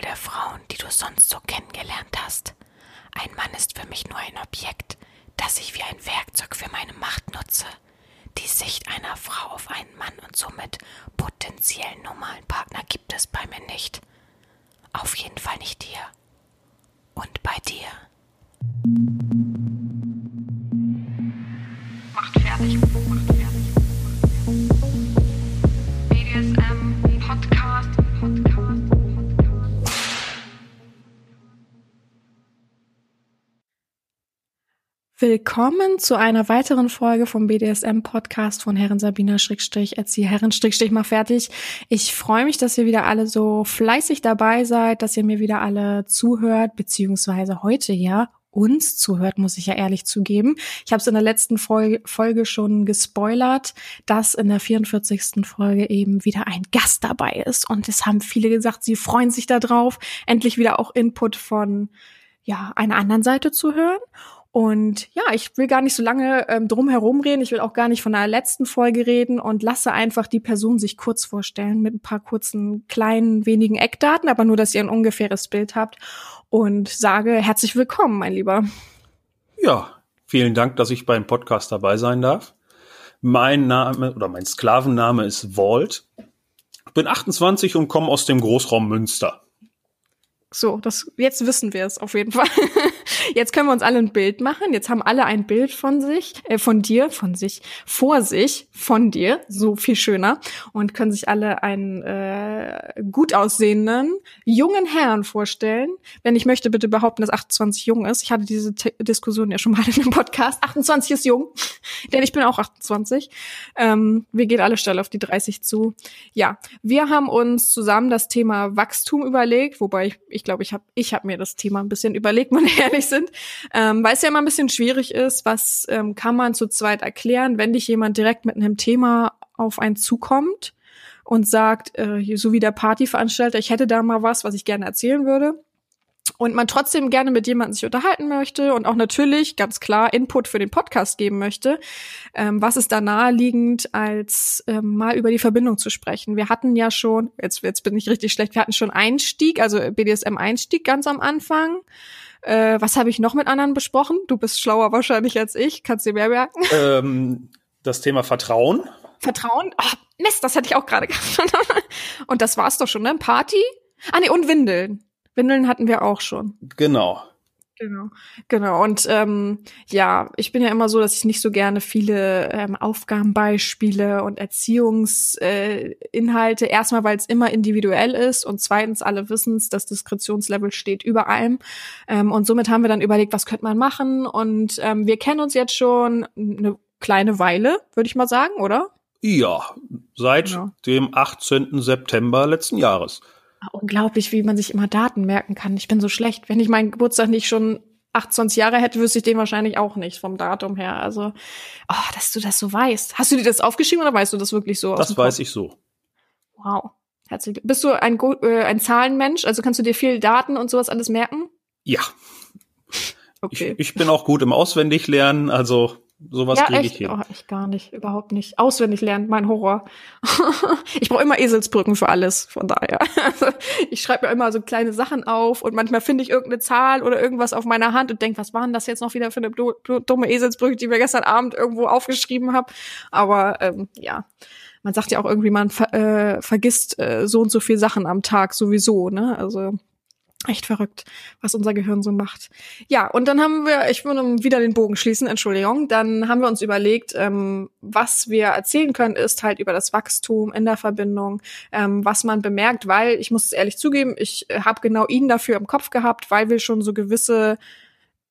wohl der Frauen, die du sonst so kennengelernt hast. Ein Mann ist für mich nur ein Objekt, das ich wie ein Werkzeug für meine Macht nutze. Die Sicht einer Frau auf einen Mann und somit potenziellen normalen Partner gibt es bei mir nicht. Auf jeden Fall nicht hier. Und bei dir. Willkommen zu einer weiteren Folge vom BDSM-Podcast von Herren Sabina Schrägstrich, Erzieher Herren Schrägstrich mal fertig. Ich freue mich, dass ihr wieder alle so fleißig dabei seid, dass ihr mir wieder alle zuhört, beziehungsweise heute ja uns zuhört, muss ich ja ehrlich zugeben. Ich habe es in der letzten Folge, Folge schon gespoilert, dass in der 44. Folge eben wieder ein Gast dabei ist. Und es haben viele gesagt, sie freuen sich darauf, endlich wieder auch Input von ja, einer anderen Seite zu hören. Und ja, ich will gar nicht so lange ähm, drum herum reden. Ich will auch gar nicht von der letzten Folge reden und lasse einfach die Person sich kurz vorstellen mit ein paar kurzen, kleinen, wenigen Eckdaten, aber nur, dass ihr ein ungefähres Bild habt und sage herzlich willkommen, mein Lieber. Ja, vielen Dank, dass ich beim Podcast dabei sein darf. Mein Name oder mein Sklavenname ist Walt. Ich bin 28 und komme aus dem Großraum Münster. So, das jetzt wissen wir es auf jeden Fall. Jetzt können wir uns alle ein Bild machen. Jetzt haben alle ein Bild von sich, äh, von dir, von sich, vor sich, von dir, so viel schöner und können sich alle einen äh, gut aussehenden jungen Herrn vorstellen. Wenn ich möchte, bitte behaupten, dass 28 jung ist. Ich hatte diese T Diskussion ja schon mal in einem Podcast. 28 ist jung, denn ich bin auch 28. Ähm, wir gehen alle schnell auf die 30 zu. Ja, wir haben uns zusammen das Thema Wachstum überlegt, wobei ich ich glaube, ich habe ich hab mir das Thema ein bisschen überlegt, wenn wir ehrlich sind, ähm, weil es ja immer ein bisschen schwierig ist, was ähm, kann man zu zweit erklären, wenn dich jemand direkt mit einem Thema auf einen zukommt und sagt, äh, so wie der Partyveranstalter, ich hätte da mal was, was ich gerne erzählen würde und man trotzdem gerne mit jemandem sich unterhalten möchte und auch natürlich ganz klar Input für den Podcast geben möchte, ähm, was ist da naheliegend, als ähm, mal über die Verbindung zu sprechen. Wir hatten ja schon, jetzt, jetzt bin ich richtig schlecht, wir hatten schon Einstieg, also BDSM-Einstieg ganz am Anfang. Äh, was habe ich noch mit anderen besprochen? Du bist schlauer wahrscheinlich als ich, kannst dir mehr merken. Ähm, das Thema Vertrauen. Vertrauen? Oh, Mist, das hätte ich auch gerade gehabt. und das war's doch schon, ne? Party? Ah, nee, und Windeln. Windeln hatten wir auch schon. Genau. Genau, genau. Und ähm, ja, ich bin ja immer so, dass ich nicht so gerne viele ähm, Aufgabenbeispiele und Erziehungsinhalte. Äh, Erstmal, weil es immer individuell ist und zweitens alle wissen es, das Diskretionslevel steht über allem. Ähm, und somit haben wir dann überlegt, was könnte man machen. Und ähm, wir kennen uns jetzt schon eine kleine Weile, würde ich mal sagen, oder? Ja, seit ja. dem 18. September letzten Jahres unglaublich, wie man sich immer Daten merken kann. Ich bin so schlecht. Wenn ich meinen Geburtstag nicht schon 28 Jahre hätte, wüsste ich den wahrscheinlich auch nicht vom Datum her. Also, oh, dass du das so weißt. Hast du dir das aufgeschrieben oder weißt du das wirklich so? Das weiß ich so. Wow. Herzlich. Bist du ein, äh, ein Zahlenmensch? Also kannst du dir viel Daten und sowas alles merken? Ja. Okay. Ich, ich bin auch gut im Auswendiglernen, also Sowas ja, kriege ich hin. Oh, ich gar nicht, überhaupt nicht. Auswendig lernen, mein Horror. ich brauche immer Eselsbrücken für alles, von daher. Ich schreibe mir immer so kleine Sachen auf und manchmal finde ich irgendeine Zahl oder irgendwas auf meiner Hand und denke, was war denn das jetzt noch wieder für eine dumme Eselsbrücke, die ich mir gestern Abend irgendwo aufgeschrieben habe. Aber ähm, ja, man sagt ja auch irgendwie, man ver äh, vergisst äh, so und so viel Sachen am Tag sowieso, ne? Also Echt verrückt, was unser Gehirn so macht. Ja, und dann haben wir, ich würde wieder den Bogen schließen, Entschuldigung, dann haben wir uns überlegt, ähm, was wir erzählen können, ist halt über das Wachstum in der Verbindung, ähm, was man bemerkt, weil, ich muss es ehrlich zugeben, ich habe genau ihn dafür im Kopf gehabt, weil wir schon so gewisse,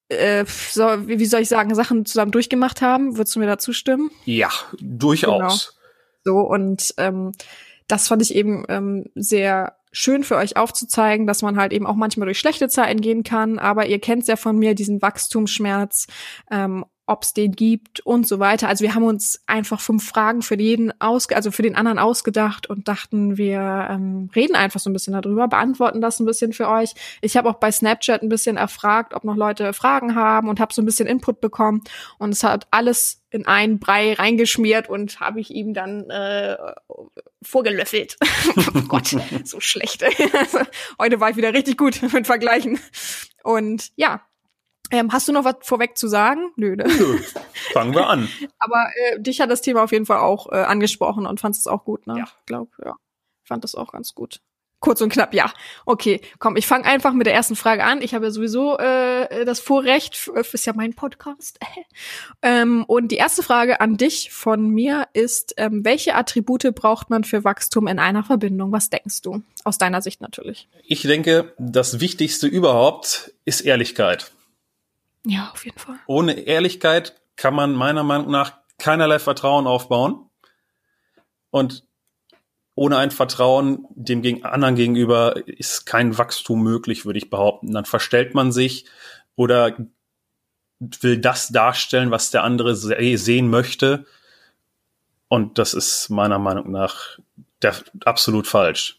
äh, so, wie soll ich sagen, Sachen zusammen durchgemacht haben. Würdest du mir dazu stimmen? Ja, durchaus. Genau. So, und ähm, das fand ich eben ähm, sehr schön für euch aufzuzeigen, dass man halt eben auch manchmal durch schlechte Zeiten gehen kann. Aber ihr kennt ja von mir diesen Wachstumsschmerz. Ähm, ob es den gibt und so weiter. Also wir haben uns einfach fünf Fragen für jeden aus, also für den anderen ausgedacht und dachten, wir ähm, reden einfach so ein bisschen darüber, beantworten das ein bisschen für euch. Ich habe auch bei Snapchat ein bisschen erfragt, ob noch Leute Fragen haben und habe so ein bisschen Input bekommen und es hat alles in einen Brei reingeschmiert und habe ich ihm dann äh, vorgelöffelt. oh Gott, so schlecht. Heute war ich wieder richtig gut mit Vergleichen. Und ja, ähm, hast du noch was vorweg zu sagen? Nö, ne? Nö. Fangen wir an. Aber äh, dich hat das Thema auf jeden Fall auch äh, angesprochen und fandest es auch gut, ne? Ja. Ich glaube, ja. Fand das auch ganz gut. Kurz und knapp, ja. Okay, komm, ich fange einfach mit der ersten Frage an. Ich habe ja sowieso äh, das Vorrecht, äh, ist ja mein Podcast. ähm, und die erste Frage an dich von mir ist, ähm, welche Attribute braucht man für Wachstum in einer Verbindung? Was denkst du? Aus deiner Sicht natürlich. Ich denke, das Wichtigste überhaupt ist Ehrlichkeit. Ja, auf jeden Fall. Ohne Ehrlichkeit kann man meiner Meinung nach keinerlei Vertrauen aufbauen. Und ohne ein Vertrauen dem anderen gegenüber ist kein Wachstum möglich, würde ich behaupten. Dann verstellt man sich oder will das darstellen, was der andere se sehen möchte. Und das ist meiner Meinung nach absolut falsch.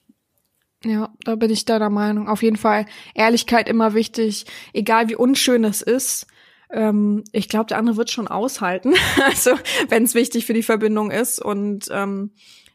Ja, da bin ich deiner Meinung. Auf jeden Fall Ehrlichkeit immer wichtig, egal wie unschön es ist. Ähm, ich glaube, der andere wird schon aushalten, also wenn es wichtig für die Verbindung ist. Und ähm,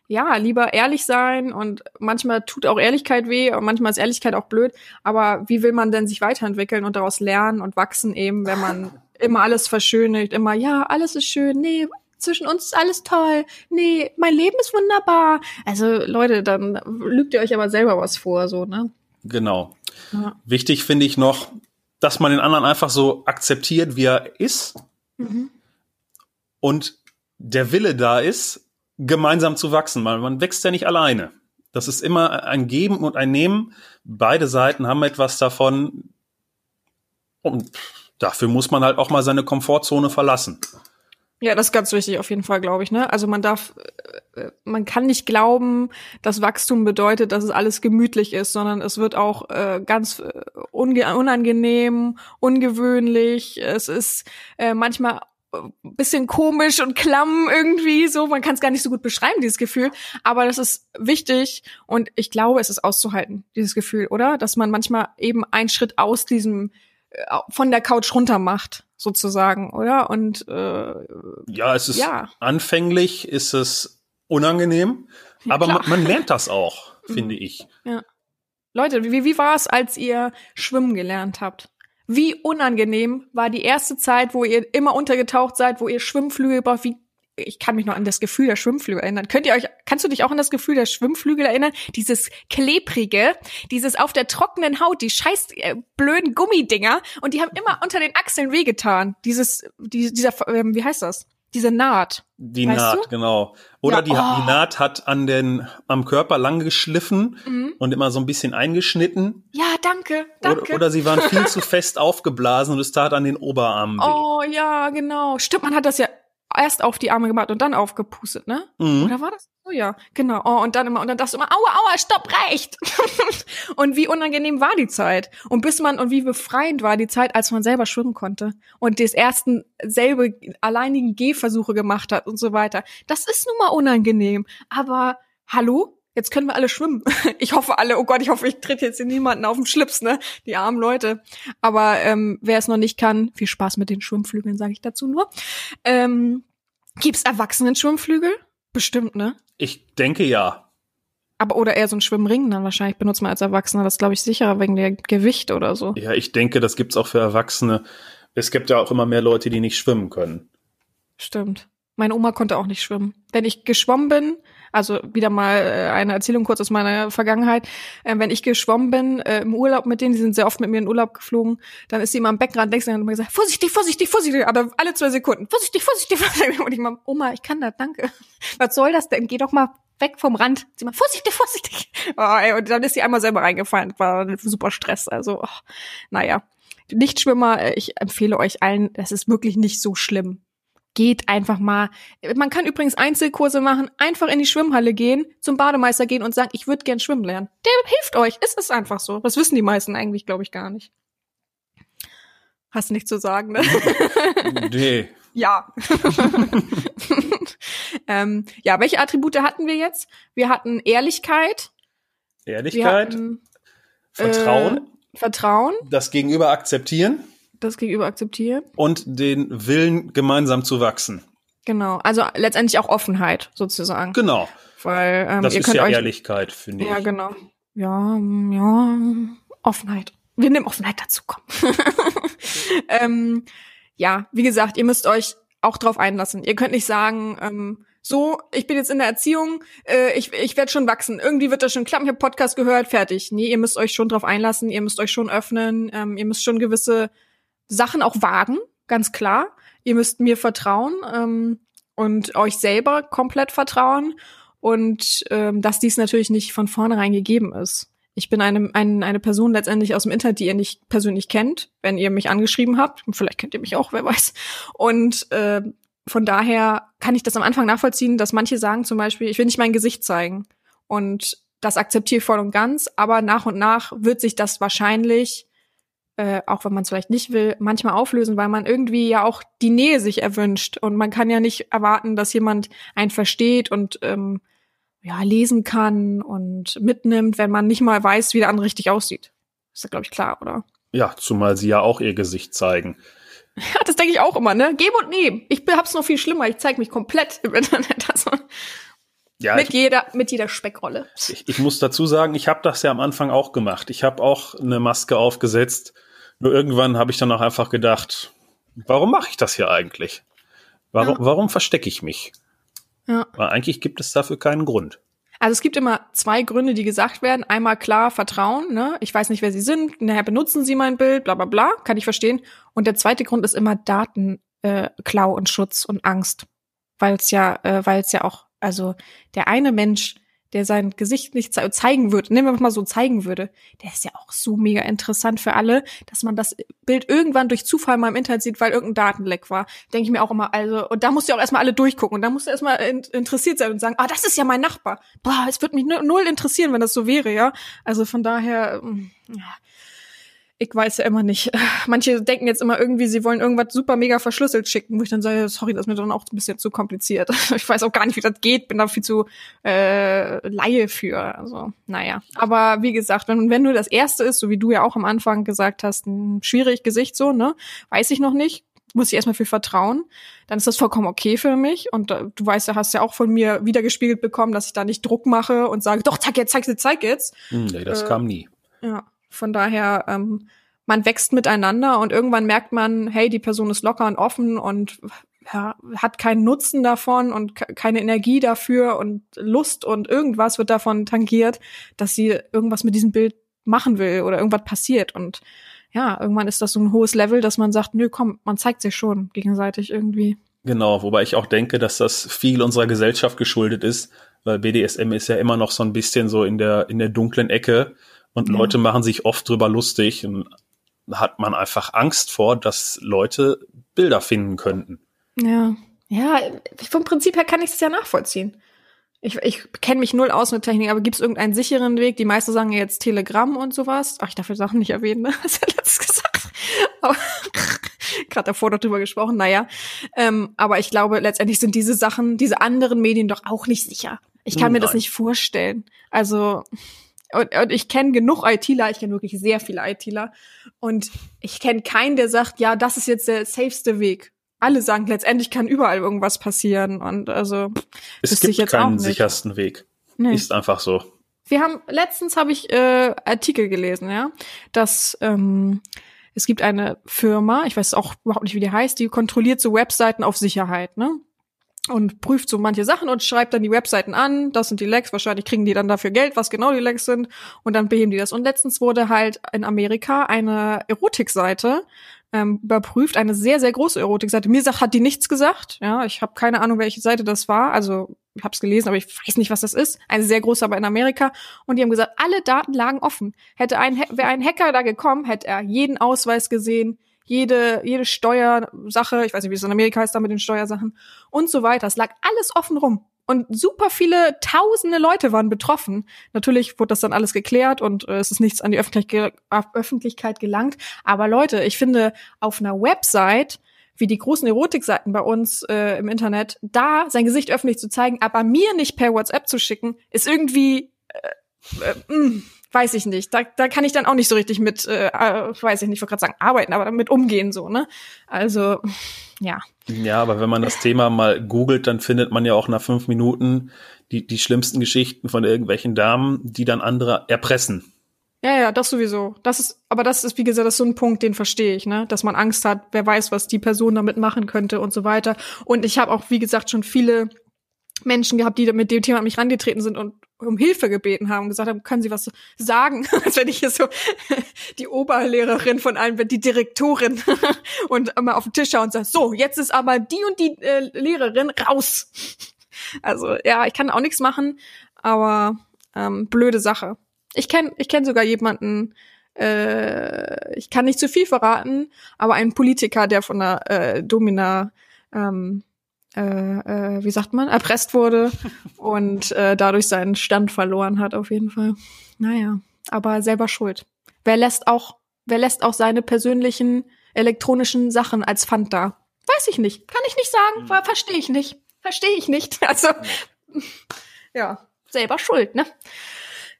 ja, lieber ehrlich sein und manchmal tut auch Ehrlichkeit weh und manchmal ist Ehrlichkeit auch blöd. Aber wie will man denn sich weiterentwickeln und daraus lernen und wachsen eben, wenn man immer alles verschönigt, immer ja, alles ist schön, nee, zwischen uns ist alles toll. Nee, mein Leben ist wunderbar. Also Leute, dann lügt ihr euch aber selber was vor, so, ne? Genau. Ja. Wichtig finde ich noch, dass man den anderen einfach so akzeptiert, wie er ist Mhm. und der Wille da ist, gemeinsam zu wachsen, weil man wächst ja nicht alleine. Das ist immer ein Geben und ein Nehmen. Beide Seiten haben etwas davon. Und dafür muss man halt auch mal seine Komfortzone verlassen. Ja, das ist ganz wichtig auf jeden Fall, glaube ich. Ne? Also man darf, äh, man kann nicht glauben, dass Wachstum bedeutet, dass es alles gemütlich ist, sondern es wird auch äh, ganz äh, unangenehm, ungewöhnlich. Es ist äh, manchmal ein bisschen komisch und klamm irgendwie so. Man kann es gar nicht so gut beschreiben, dieses Gefühl. Aber das ist wichtig und ich glaube, es ist auszuhalten, dieses Gefühl, oder? Dass man manchmal eben einen Schritt aus diesem äh, von der Couch runter macht, sozusagen, oder? Und äh, Ja, es ist Ja. anfänglich ist es unangenehm, aber man, man lernt das auch, finde ich. Leute, wie, wie war es, als ihr schwimmen gelernt habt? Wie unangenehm war die erste Zeit, wo ihr immer untergetaucht seid, wo ihr Schwimmflügel braucht? Wie, ich kann mich noch an das Gefühl der Schwimmflügel erinnern. Könnt ihr euch, kannst du dich auch an das Gefühl der Schwimmflügel erinnern? Dieses klebrige, dieses auf der trockenen Haut, die scheiß äh, blöden Gummidinger und die haben immer unter den Achseln wehgetan. Dieses, die, dieser, ähm, wie heißt das? Diese Naht. Die Naht, du? genau. Oder Ja, die, oh. die Naht hat an den, am Körper lang geschliffen Mhm. und immer so ein bisschen eingeschnitten. Ja, danke, danke. Oder, oder sie waren viel zu fest aufgeblasen und es tat an den Oberarmen weh. Oh ja, genau. Stimmt, man hat das ja erst auf die Arme gemacht und dann aufgepustet, ne? Mhm. Oder war das? Oh ja, genau. Oh, und dann immer, und dann dachtest du immer, aua, aua, stopp, reicht. und wie unangenehm war die Zeit? Und bis man, und wie befreiend war die Zeit, als man selber schwimmen konnte und des ersten selbe alleinigen Gehversuche gemacht hat und so weiter. Das ist nun mal unangenehm. Aber, hallo? Jetzt können wir alle schwimmen. Ich hoffe alle, oh Gott, ich hoffe, ich tritt jetzt in niemanden auf den Schlips, ne? Die armen Leute. Aber ähm, wer es noch nicht kann, viel Spaß mit den Schwimmflügeln, sage ich dazu nur. Ähm, gibt's Erwachsenen-Schwimmflügel? Bestimmt, ne? Ich denke ja. Aber oder eher so ein Schwimmring dann wahrscheinlich benutzt man als Erwachsener. Das glaube ich sicherer wegen der Gewicht oder so. Ja, ich denke, das gibt's auch für Erwachsene. Es gibt ja auch immer mehr Leute, die nicht schwimmen können. Stimmt. Meine Oma konnte auch nicht schwimmen. Wenn ich geschwommen bin, also wieder mal äh, eine Erzählung kurz aus meiner Vergangenheit, äh, wenn ich geschwommen bin äh, im Urlaub mit denen, die sind sehr oft mit mir in Urlaub geflogen, dann ist sie immer am Beckenrand längst und hat immer gesagt, vorsichtig, vorsichtig, vorsichtig, aber alle zwei Sekunden, vorsichtig, vorsichtig, vorsichtig. Und ich mal, Oma, ich kann das, danke. Was soll das denn? Geh doch mal weg vom Rand. Sie mal, vorsichtig, vorsichtig. Oh, ey, und dann ist sie einmal selber reingefallen. War super Stress. Also, oh, naja. Nichtschwimmer, äh, ich empfehle euch allen, das ist wirklich nicht so schlimm geht einfach mal. Man kann übrigens Einzelkurse machen, einfach in die Schwimmhalle gehen, zum Bademeister gehen und sagen, ich würde gern schwimmen lernen. Der hilft euch. Es ist einfach so. Das wissen die meisten eigentlich, glaube ich, gar nicht. Hast nichts zu sagen, ne? nee, Ja. ähm, ja, welche Attribute hatten wir jetzt? Wir hatten Ehrlichkeit. Wir Ehrlichkeit, hatten Vertrauen, äh, Vertrauen, das Gegenüber akzeptieren das Gegenüber akzeptieren. und den Willen, gemeinsam zu wachsen. Genau. Also letztendlich auch Offenheit sozusagen. Genau. Weil ähm, Das ist ja euch. Ehrlichkeit, finde Ja, ich. genau. Ja, ja, Offenheit. Wir nehmen Offenheit dazu, komm. ähm, ja, wie gesagt, ihr müsst euch auch drauf einlassen. Ihr könnt nicht sagen, ähm, so, ich bin jetzt in der Erziehung, äh, ich, ich werde schon wachsen. Irgendwie wird das schon klappen. Ich habe Podcast gehört, fertig. Nee, ihr müsst euch schon drauf einlassen, ihr müsst euch schon öffnen, ähm, ihr müsst schon gewisse Sachen auch wagen, ganz klar. Ihr müsst mir vertrauen ähm, und euch selber komplett vertrauen und ähm, dass dies natürlich nicht von vornherein gegeben ist. Ich bin eine, ein, eine Person letztendlich aus dem Internet, die ihr nicht persönlich kennt, wenn ihr mich angeschrieben habt. Vielleicht kennt ihr mich auch, wer weiß. Und äh, von daher kann ich das am Anfang nachvollziehen, dass manche sagen zum Beispiel, ich will nicht mein Gesicht zeigen. Und das akzeptiere ich voll und ganz, aber nach und nach wird sich das wahrscheinlich, äh, auch wenn man es vielleicht nicht will, manchmal auflösen, weil man irgendwie ja auch die Nähe sich erwünscht. Und man kann ja nicht erwarten, dass jemand einen versteht und ähm, ja, lesen kann und mitnimmt, wenn man nicht mal weiß, wie der andere richtig aussieht. Ist ja, glaube ich, klar, oder? Ja, zumal sie ja auch ihr Gesicht zeigen. Ja, das denke ich auch immer, ne? Geben und nehmen. Ich hab's noch viel schlimmer. Ich zeige mich komplett im Internet. Also Ja, mit ich, jeder, mit jeder Speckrolle. ich, ich muss dazu sagen, ich habe das ja am Anfang auch gemacht. Ich habe auch eine Maske aufgesetzt. Nur irgendwann habe ich dann auch einfach gedacht, warum mache ich das hier eigentlich? Warum, warum verstecke ich mich? Ja. Weil eigentlich gibt es dafür keinen Grund. Also es gibt immer zwei Gründe, die gesagt werden. Einmal klar Vertrauen, ne? Ich weiß nicht, wer sie sind, nachher benutzen sie mein Bild, bla bla bla, kann ich verstehen. Und der zweite Grund ist immer Datenklau äh, Klau und Schutz und Angst. Weil es ja, äh, weil es ja auch, also der eine Mensch, der sein Gesicht nicht ze zeigen würde, nehmen wir mal so zeigen würde, der ist ja auch so mega interessant für alle, dass man das Bild irgendwann durch Zufall mal im Internet sieht, weil irgendein Datenleck war. Denke ich mir auch immer, also, und da musst du auch erstmal alle durchgucken und da musst du erstmal in, interessiert sein und sagen, ah, das ist ja mein Nachbar. Boah, es würde mich nu- null interessieren, wenn das so wäre, ja. Also von daher, mm, ja. Ich weiß ja immer nicht. Manche denken jetzt immer irgendwie, sie wollen irgendwas super mega verschlüsselt schicken, wo ich dann sage, sorry, das ist mir dann auch ein bisschen zu kompliziert. Ich weiß auch gar nicht, wie das geht, bin da viel zu äh, Laie für. Also, naja. Aber wie gesagt, wenn, wenn nur das erste ist, so wie du ja auch am Anfang gesagt hast, ein schwierig Gesicht so, ne? Weiß ich noch nicht. Muss ich erstmal viel vertrauen, dann ist das vollkommen okay für mich. Und äh, du weißt ja, hast ja auch von mir wiedergespiegelt bekommen, dass ich da nicht Druck mache und sage, doch, zeig jetzt, zeig jetzt, zeig jetzt. Hm, nee, das Äh, kam nie. Ja, von daher, ähm, man wächst miteinander und irgendwann merkt man, hey, die Person ist locker und offen und ja, hat keinen Nutzen davon und ke- keine Energie dafür und Lust und irgendwas wird davon tangiert, dass sie irgendwas mit diesem Bild machen will oder irgendwas passiert und ja, irgendwann ist das so ein hohes Level, dass man sagt, nö, komm, man zeigt sich schon gegenseitig irgendwie. Genau, wobei ich auch denke, dass das viel unserer Gesellschaft geschuldet ist, weil BDSM ist ja immer noch so ein bisschen so in der, in der dunklen Ecke und Ja. Leute machen sich oft drüber lustig und hat man einfach Angst vor, dass Leute Bilder finden könnten. Ja, ja, vom Prinzip her kann ich es ja nachvollziehen. Ich, ich kenne mich null aus mit Technik, aber gibt es irgendeinen sicheren Weg? Die meisten sagen ja jetzt Telegram und sowas. Ach, ich darf die Sachen nicht erwähnen, ne? Hast du ja letztes gesagt. Aber gerade davor darüber gesprochen, naja. Ähm, aber ich glaube, letztendlich sind diese Sachen, diese anderen Medien doch auch nicht sicher. Ich kann mir das nicht vorstellen. Also, und, und ich kenne genug ITler, ich kenne wirklich sehr viele ITler. Und ich kenne keinen, der sagt, ja, das ist jetzt der safeste Weg. Alle sagen, letztendlich kann überall irgendwas passieren. Und also, Es gibt jetzt keinen sichersten Weg. nee. Ist einfach so. Wir haben letztens habe ich äh, Artikel gelesen, ja, dass ähm, es gibt eine Firma, ich weiß auch überhaupt nicht, wie die heißt, die kontrolliert so Webseiten auf Sicherheit, ne? Und prüft so manche Sachen und schreibt dann die Webseiten an, das sind die Lecks, wahrscheinlich kriegen die dann dafür Geld, was genau die Lecks sind, und dann beheben die das. Und letztens wurde halt in Amerika eine Erotikseite ähm, überprüft, eine sehr, sehr große Erotikseite. Mir sagt, hat die nichts gesagt, ja, ich habe keine Ahnung, welche Seite das war, also ich habe es gelesen, aber ich weiß nicht, was das ist. Eine sehr große, aber in Amerika. Und die haben gesagt, alle Daten lagen offen. Hätte ein, wäre ein Hacker da gekommen, hätte er jeden Ausweis gesehen, jede, jede Steuersache, ich weiß nicht, wie es in Amerika heißt, da mit den Steuersachen und so weiter. Es lag alles offen rum. Und super viele tausende Leute waren betroffen. Natürlich wurde das dann alles geklärt und äh, es ist nichts an die Öffentlich Öffentlichkeit gelangt. Aber Leute, ich finde, auf einer Website wie die großen Erotikseiten bei uns äh, im Internet, da sein Gesicht öffentlich zu zeigen, aber mir nicht per WhatsApp zu schicken, ist irgendwie, äh, äh, mh, weiß ich nicht. Da, da kann ich dann auch nicht so richtig mit, äh, äh, weiß ich nicht, ich wollte gerade sagen, arbeiten, aber damit umgehen so, ne? Also, ja. Ja, aber wenn man das Thema mal googelt, dann findet man ja auch nach fünf Minuten die, die schlimmsten Geschichten von irgendwelchen Damen, die dann andere erpressen. Ja, ja, das sowieso. Das ist, aber das ist, wie gesagt, das ist so ein Punkt, den verstehe ich, ne? Dass man Angst hat, wer weiß, was die Person damit machen könnte und so weiter. Und ich habe auch, wie gesagt, schon viele Menschen gehabt, die mit dem Thema an mich rangetreten sind und um Hilfe gebeten haben und gesagt haben, können Sie was sagen? Als wenn ich hier so die Oberlehrerin von allen bin, die Direktorin und immer auf den Tisch schaue und sage, so, jetzt ist aber die und die äh, Lehrerin raus. Also ja, ich kann auch nichts machen, aber ähm, blöde Sache. Ich kenne ich kenn sogar jemanden, äh, ich kann nicht zu viel verraten, aber einen Politiker, der von der äh, Domina, ähm, äh, äh, wie sagt man, erpresst wurde und äh, dadurch seinen Stand verloren hat, auf jeden Fall. Naja, aber selber schuld. Wer lässt auch, wer lässt auch seine persönlichen elektronischen Sachen als Pfand da? Weiß ich nicht. Kann ich nicht sagen. Hm. Verstehe ich nicht. Verstehe ich nicht. Also, ja, selber schuld, ne?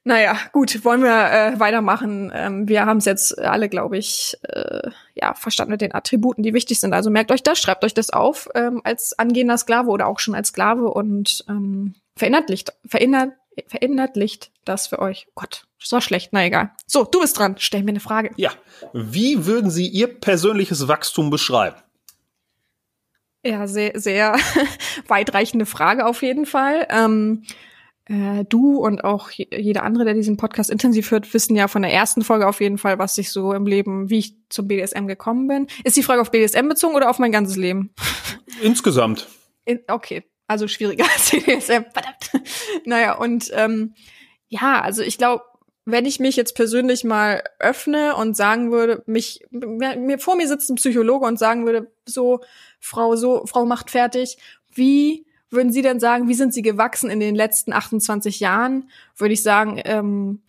Naja, gut, wollen wir äh, weitermachen. Ähm, wir haben es jetzt alle, glaube ich, äh, ja, verstanden mit den Attributen, die wichtig sind. Also merkt euch das, schreibt euch das auf ähm, als angehender Sklave oder auch schon als Sklave und ähm, verinnerlicht, verinnert, verinnerlicht das für euch. Gott, so schlecht, na egal. So, du bist dran, stell mir eine Frage. Ja, wie würden Sie Ihr persönliches Wachstum beschreiben? Ja, sehr, sehr weitreichende Frage auf jeden Fall. Ähm, äh, du und auch jeder andere, der diesen Podcast intensiv hört, wissen ja von der ersten Folge auf jeden Fall, was ich so im Leben, wie ich zum BDSM gekommen bin. Ist die Frage auf BDSM bezogen oder auf mein ganzes Leben? Insgesamt. In, okay, also schwieriger als BDSM. Verdammt. naja, und ähm, ja, also ich glaube, wenn ich mich jetzt persönlich mal öffne und sagen würde, mich mir vor mir sitzt ein Psychologe und sagen würde, so Frau, so Frau macht fertig, wie würden Sie denn sagen, wie sind Sie gewachsen in den letzten 28 Jahren? Würde ich sagen, ähm,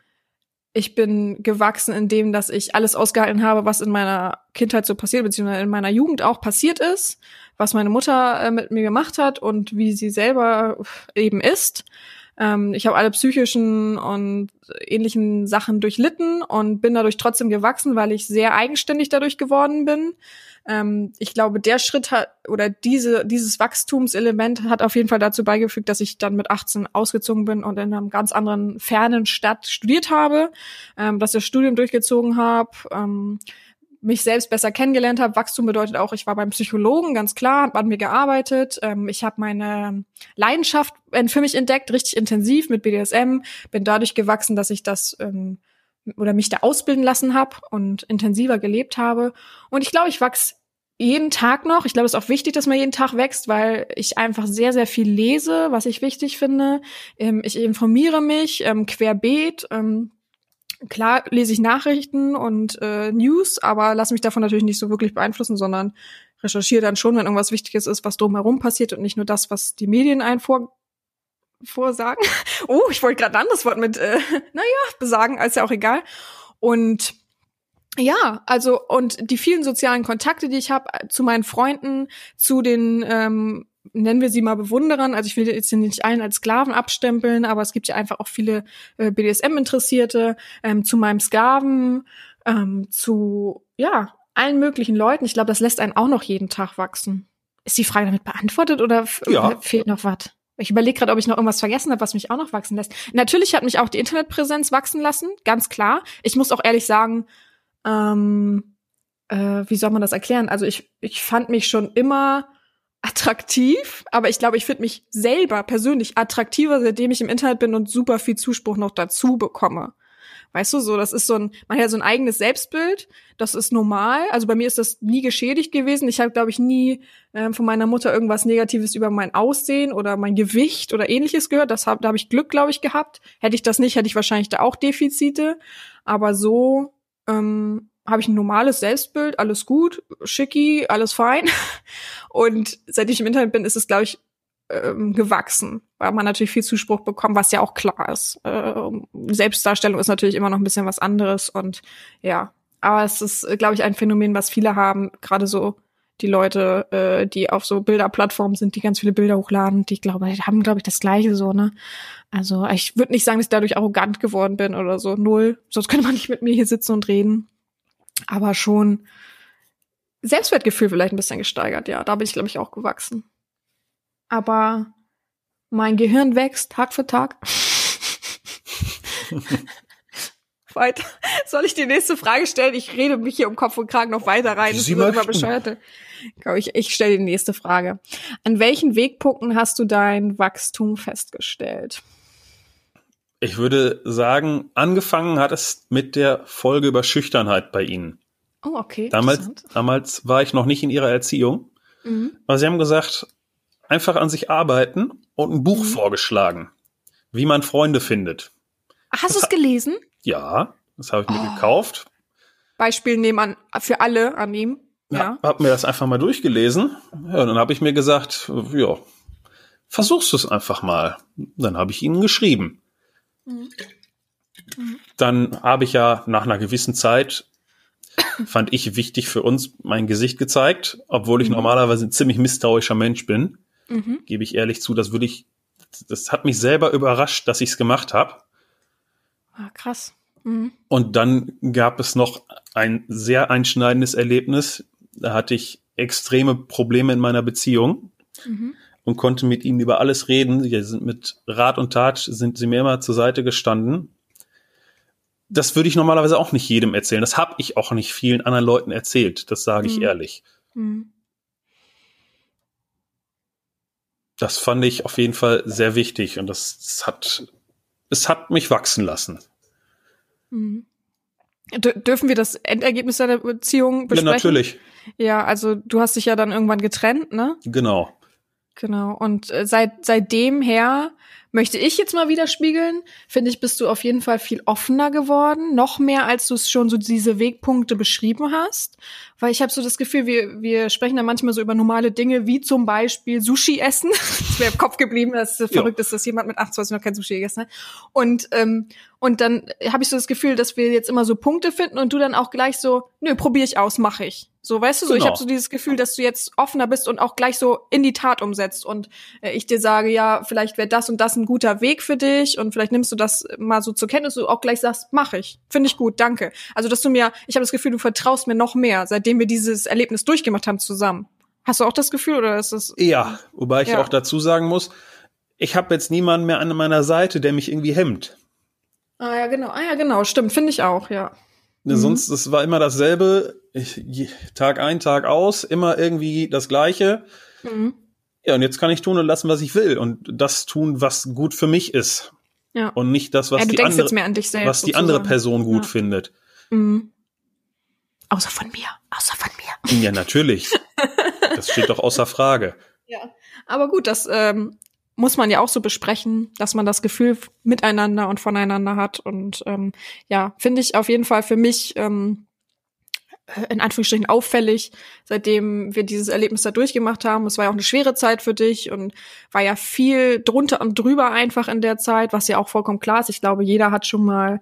ich bin gewachsen in dem, dass ich alles ausgehalten habe, was in meiner Kindheit so passiert, beziehungsweise in meiner Jugend auch passiert ist, was meine Mutter äh, mit mir gemacht hat und wie sie selber eben ist. Ähm, ich habe alle psychischen und ähnlichen Sachen durchlitten und bin dadurch trotzdem gewachsen, weil ich sehr eigenständig dadurch geworden bin. Ähm, ich glaube, der Schritt hat oder diese, dieses Wachstumselement hat auf jeden Fall dazu beigefügt, dass ich dann mit 18 ausgezogen bin und in einer ganz anderen fernen Stadt studiert habe, ähm, dass das Studium durchgezogen habe. Ähm, mich selbst besser kennengelernt habe. Wachstum bedeutet auch, ich war beim Psychologen, ganz klar, habe an mir gearbeitet. Ähm, ich habe meine Leidenschaft für mich entdeckt, richtig intensiv mit BDSM. Bin dadurch gewachsen, dass ich das ähm, oder mich da ausbilden lassen habe und intensiver gelebt habe. Und ich glaube, ich wachs jeden Tag noch. Ich glaube, es ist auch wichtig, dass man jeden Tag wächst, weil ich einfach sehr, sehr viel lese, was ich wichtig finde. Ähm, ich informiere mich ähm, querbeet. Ähm, klar lese ich Nachrichten und äh, News, aber lasse mich davon natürlich nicht so wirklich beeinflussen, sondern recherchiere dann schon, wenn irgendwas Wichtiges ist, was drumherum passiert und nicht nur das, was die Medien einen vor vorsagen. Oh, ich wollte gerade ein anderes Wort mit, äh, naja, besagen, als ja auch egal. Und ja, also und die vielen sozialen Kontakte, die ich habe äh, zu meinen Freunden, zu den ähm, nennen wir sie mal Bewunderern. Also ich will jetzt nicht allen als Sklaven abstempeln, aber es gibt ja einfach auch viele äh, BDSM-Interessierte, ähm, zu meinem Sklaven, ähm, zu ja allen möglichen Leuten. Ich glaube, das lässt einen auch noch jeden Tag wachsen. Ist die Frage damit beantwortet oder ja. fehlt noch was? Ich überlege gerade, ob ich noch irgendwas vergessen habe, was mich auch noch wachsen lässt. Natürlich hat mich auch die Internetpräsenz wachsen lassen, ganz klar. Ich muss auch ehrlich sagen, ähm, äh, wie soll man das erklären? Also ich, ich fand mich schon immer attraktiv, aber ich glaube, ich finde mich selber persönlich attraktiver, seitdem ich im Internet bin und super viel Zuspruch noch dazu bekomme. Weißt du, so, das ist so ein, man hat so ein eigenes Selbstbild, das ist normal. Also bei mir ist das nie geschädigt gewesen. Ich habe, glaube ich, nie ähm, von meiner Mutter irgendwas Negatives über mein Aussehen oder mein Gewicht oder ähnliches gehört. Das hab, da habe ich Glück, glaube ich, gehabt. Hätte ich das nicht, hätte ich wahrscheinlich da auch Defizite. Aber so ähm, habe ich ein normales Selbstbild, alles gut, schicki, alles fein. Und seit ich im Internet bin, ist es, glaube ich, ähm, gewachsen, weil man natürlich viel Zuspruch bekommt, was ja auch klar ist. Äh, Selbstdarstellung ist natürlich immer noch ein bisschen was anderes und ja, aber es ist, glaube ich, ein Phänomen, was viele haben, gerade so die Leute, äh, die auf so Bilderplattformen sind, die ganz viele Bilder hochladen, die glaube ich haben glaube ich das gleiche so, ne? Also, ich würde nicht sagen, dass ich dadurch arrogant geworden bin oder so, null. Sonst könnte man nicht mit mir hier sitzen und reden. Aber schon Selbstwertgefühl vielleicht ein bisschen gesteigert, ja. Da bin ich glaube ich auch gewachsen. Aber mein Gehirn wächst Tag für Tag. weiter. Soll ich die nächste Frage stellen? Ich rede mich hier um Kopf und Kragen noch weiter rein. Das Sie ist immer möchten. bescheuerte. Ich, ich stelle die nächste Frage. An welchen Wegpunkten hast du dein Wachstum festgestellt? Ich würde sagen, angefangen hat es mit der Folge über Schüchternheit bei Ihnen. Oh, okay. Damals, damals war ich noch nicht in Ihrer Erziehung. Mhm. Aber Sie haben gesagt, einfach an sich arbeiten und ein Buch Mhm. vorgeschlagen, wie man Freunde findet. Hast du es gelesen? Ja, das habe ich mir Oh. gekauft. Beispiel nebenan für alle an ihm. Ja. Ja. Hab mir das einfach mal durchgelesen. Ja, und dann habe ich mir gesagt, ja, versuchst du es einfach mal. Dann habe ich ihnen geschrieben. Mhm. Dann habe ich ja nach einer gewissen Zeit, fand ich wichtig für uns, mein Gesicht gezeigt, obwohl ich Mhm. normalerweise ein ziemlich misstrauischer Mensch bin. Mhm. Gebe ich ehrlich zu, das würde ich, das hat mich selber überrascht, dass ich es gemacht habe. Ah, krass. Mhm. Und dann gab es noch ein sehr einschneidendes Erlebnis. Da hatte ich extreme Probleme in meiner Beziehung Mhm. und konnte mit ihnen über alles reden. Sie sind mit Rat und Tat sind sie mir immer zur Seite gestanden. Das würde ich normalerweise auch nicht jedem erzählen. Das habe ich auch nicht vielen anderen Leuten erzählt. Das sage ich Mhm. ehrlich. Mhm. Das fand ich auf jeden Fall sehr wichtig und das, das hat, es hat mich wachsen lassen. Mhm. Dürfen wir das Endergebnis deiner Beziehung Ja, besprechen? natürlich. Ja, also du hast dich ja dann irgendwann getrennt, ne? Genau. Genau. Und äh, seit seitdem her möchte ich jetzt mal widerspiegeln, finde ich, bist du auf jeden Fall viel offener geworden, noch mehr als du es schon so diese Wegpunkte beschrieben hast, weil ich habe so das Gefühl, wir wir sprechen da manchmal so über normale Dinge wie zum Beispiel Sushi essen. das wäre im Kopf geblieben, dass es Ja. verrückt ist, dass jemand mit 28 noch kein Sushi gegessen hat. Und ähm, und dann habe ich so das Gefühl, dass wir jetzt immer so Punkte finden und du dann auch gleich so, nö, probiere ich aus, mache ich. So, weißt du, so ich Genau. habe so dieses Gefühl, dass du jetzt offener bist und auch gleich so in die Tat umsetzt und äh, ich dir sage, ja, vielleicht wäre das und das ein guter Weg für dich und vielleicht nimmst du das mal so zur Kenntnis und du auch gleich sagst, mache ich. Finde ich gut, danke. Also, dass du mir, ich habe das Gefühl, du vertraust mir noch mehr, seitdem wir dieses Erlebnis durchgemacht haben zusammen. Hast du auch das Gefühl oder ist das Ja, wobei ich Ja. auch dazu sagen muss, ich habe jetzt niemanden mehr an meiner Seite, der mich irgendwie hemmt. Ah ja, genau. Ah ja, genau, stimmt, finde ich auch, ja. Mhm. Sonst, es war immer dasselbe, ich, Tag ein, Tag aus, immer irgendwie das Gleiche. Mhm. Ja, und jetzt kann ich tun und lassen, was ich will und das tun, was gut für mich ist Ja. und nicht das, was ja, die andere, jetzt mehr an dich selbst. was die andere. Person gut Ja. findet. Mhm. Außer von mir, außer von mir. Ja, natürlich. das steht doch außer Frage. Ja. Aber gut, das ähm, muss man ja auch so besprechen, dass man das Gefühl miteinander und voneinander hat. Und ähm, ja, finde ich auf jeden Fall für mich ähm, äh, in Anführungsstrichen auffällig, seitdem wir dieses Erlebnis da durchgemacht haben. Es war ja auch eine schwere Zeit für dich und war ja viel drunter und drüber einfach in der Zeit, was ja auch vollkommen klar ist. Ich glaube, jeder hat schon mal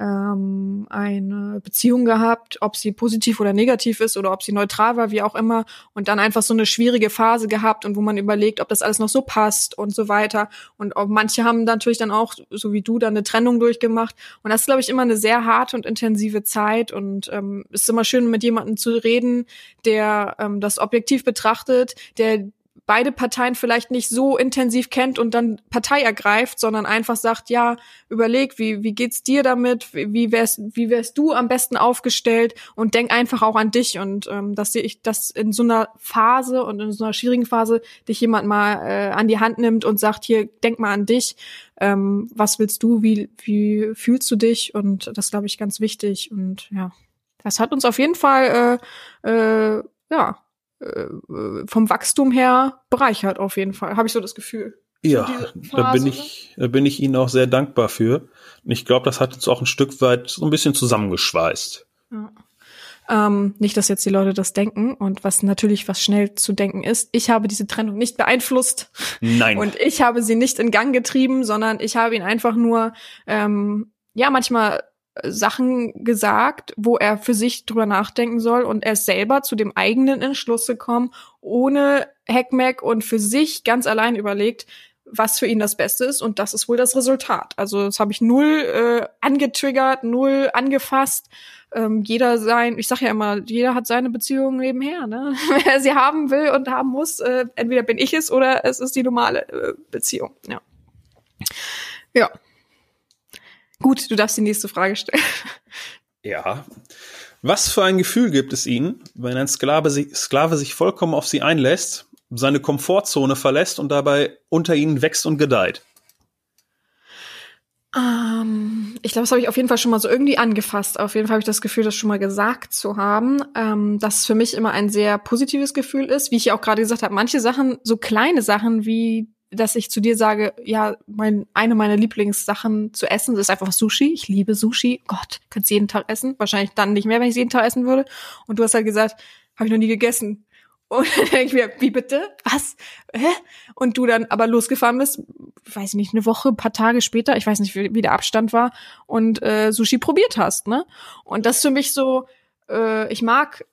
ähm, eine Beziehung gehabt, ob sie positiv oder negativ ist oder ob sie neutral war, wie auch immer, und dann einfach so eine schwierige Phase gehabt und wo man überlegt, ob das alles noch so passt und so weiter. Und auch manche haben natürlich dann auch, so wie du, dann eine Trennung durchgemacht. Und das ist, glaube ich, immer eine sehr harte und intensive Zeit. Und ähm, ist immer schön, mit jemandem zu reden, der ähm, das objektiv betrachtet, der beide Parteien vielleicht nicht so intensiv kennt und dann Partei ergreift, sondern einfach sagt, ja, überleg, wie, wie geht's dir damit, wie, wärst, wie wärst du am besten aufgestellt? Und denk einfach auch an dich. Und ähm, dass ich das in so einer Phase und in so einer schwierigen Phase dich jemand mal äh, an die Hand nimmt und sagt, hier, denk mal an dich, ähm, was willst du, wie, wie fühlst du dich? Und das glaube ich ganz wichtig. Und ja, das hat uns auf jeden Fall äh, äh, ja äh, vom Wachstum her bereichert auf jeden Fall, habe ich so das Gefühl. Ja, da bin Phase, ich, da bin ich Ihnen auch sehr dankbar für. Und ich glaube, das hat uns auch ein Stück weit so ein bisschen zusammengeschweißt. Ja. Ähm, nicht, dass jetzt die Leute das denken und was natürlich was schnell zu denken ist. Ich habe diese Trennung nicht beeinflusst Nein. und ich habe sie nicht in Gang getrieben, sondern ich habe ihn einfach nur, ähm, ja, manchmal Sachen gesagt, wo er für sich drüber nachdenken soll und er selber zu dem eigenen Entschluss gekommen, ohne Heckmeck und für sich ganz allein überlegt, was für ihn das Beste ist und das ist wohl das Resultat. Also das habe ich null äh, angetriggert, null angefasst. Ähm, jeder sein, ich sage ja immer, jeder hat seine Beziehung nebenher, ne? Wenn er sie haben will und haben muss, äh, entweder bin ich es oder es ist die normale äh, Beziehung. Ja. Ja. Gut, du darfst die nächste Frage stellen. Ja. Was für ein Gefühl gibt es Ihnen, wenn ein Sklave sich, Sklave sich vollkommen auf Sie einlässt, seine Komfortzone verlässt und dabei unter Ihnen wächst und gedeiht? Ähm, ich glaube, das habe ich auf jeden Fall schon mal so irgendwie angefasst. Auf jeden Fall habe ich das Gefühl, das schon mal gesagt zu haben, ähm, dass es für mich immer ein sehr positives Gefühl ist. Wie ich ja auch gerade gesagt habe, manche Sachen, so kleine Sachen wie dass ich zu dir sage, ja, mein, eine meiner Lieblingssachen zu essen ist einfach Sushi. Ich liebe Sushi. Gott, könnt's jeden Tag essen. Wahrscheinlich dann nicht mehr, wenn ich jeden Tag essen würde. Und du hast halt gesagt, habe ich noch nie gegessen. Und dann denke ich mir, wie bitte? Was? Hä? Und du dann aber losgefahren bist, weiß ich nicht, eine Woche, ein paar Tage später, ich weiß nicht, wie, wie der Abstand war, und äh, Sushi probiert hast, ne? Und das ist für mich so, äh, ich mag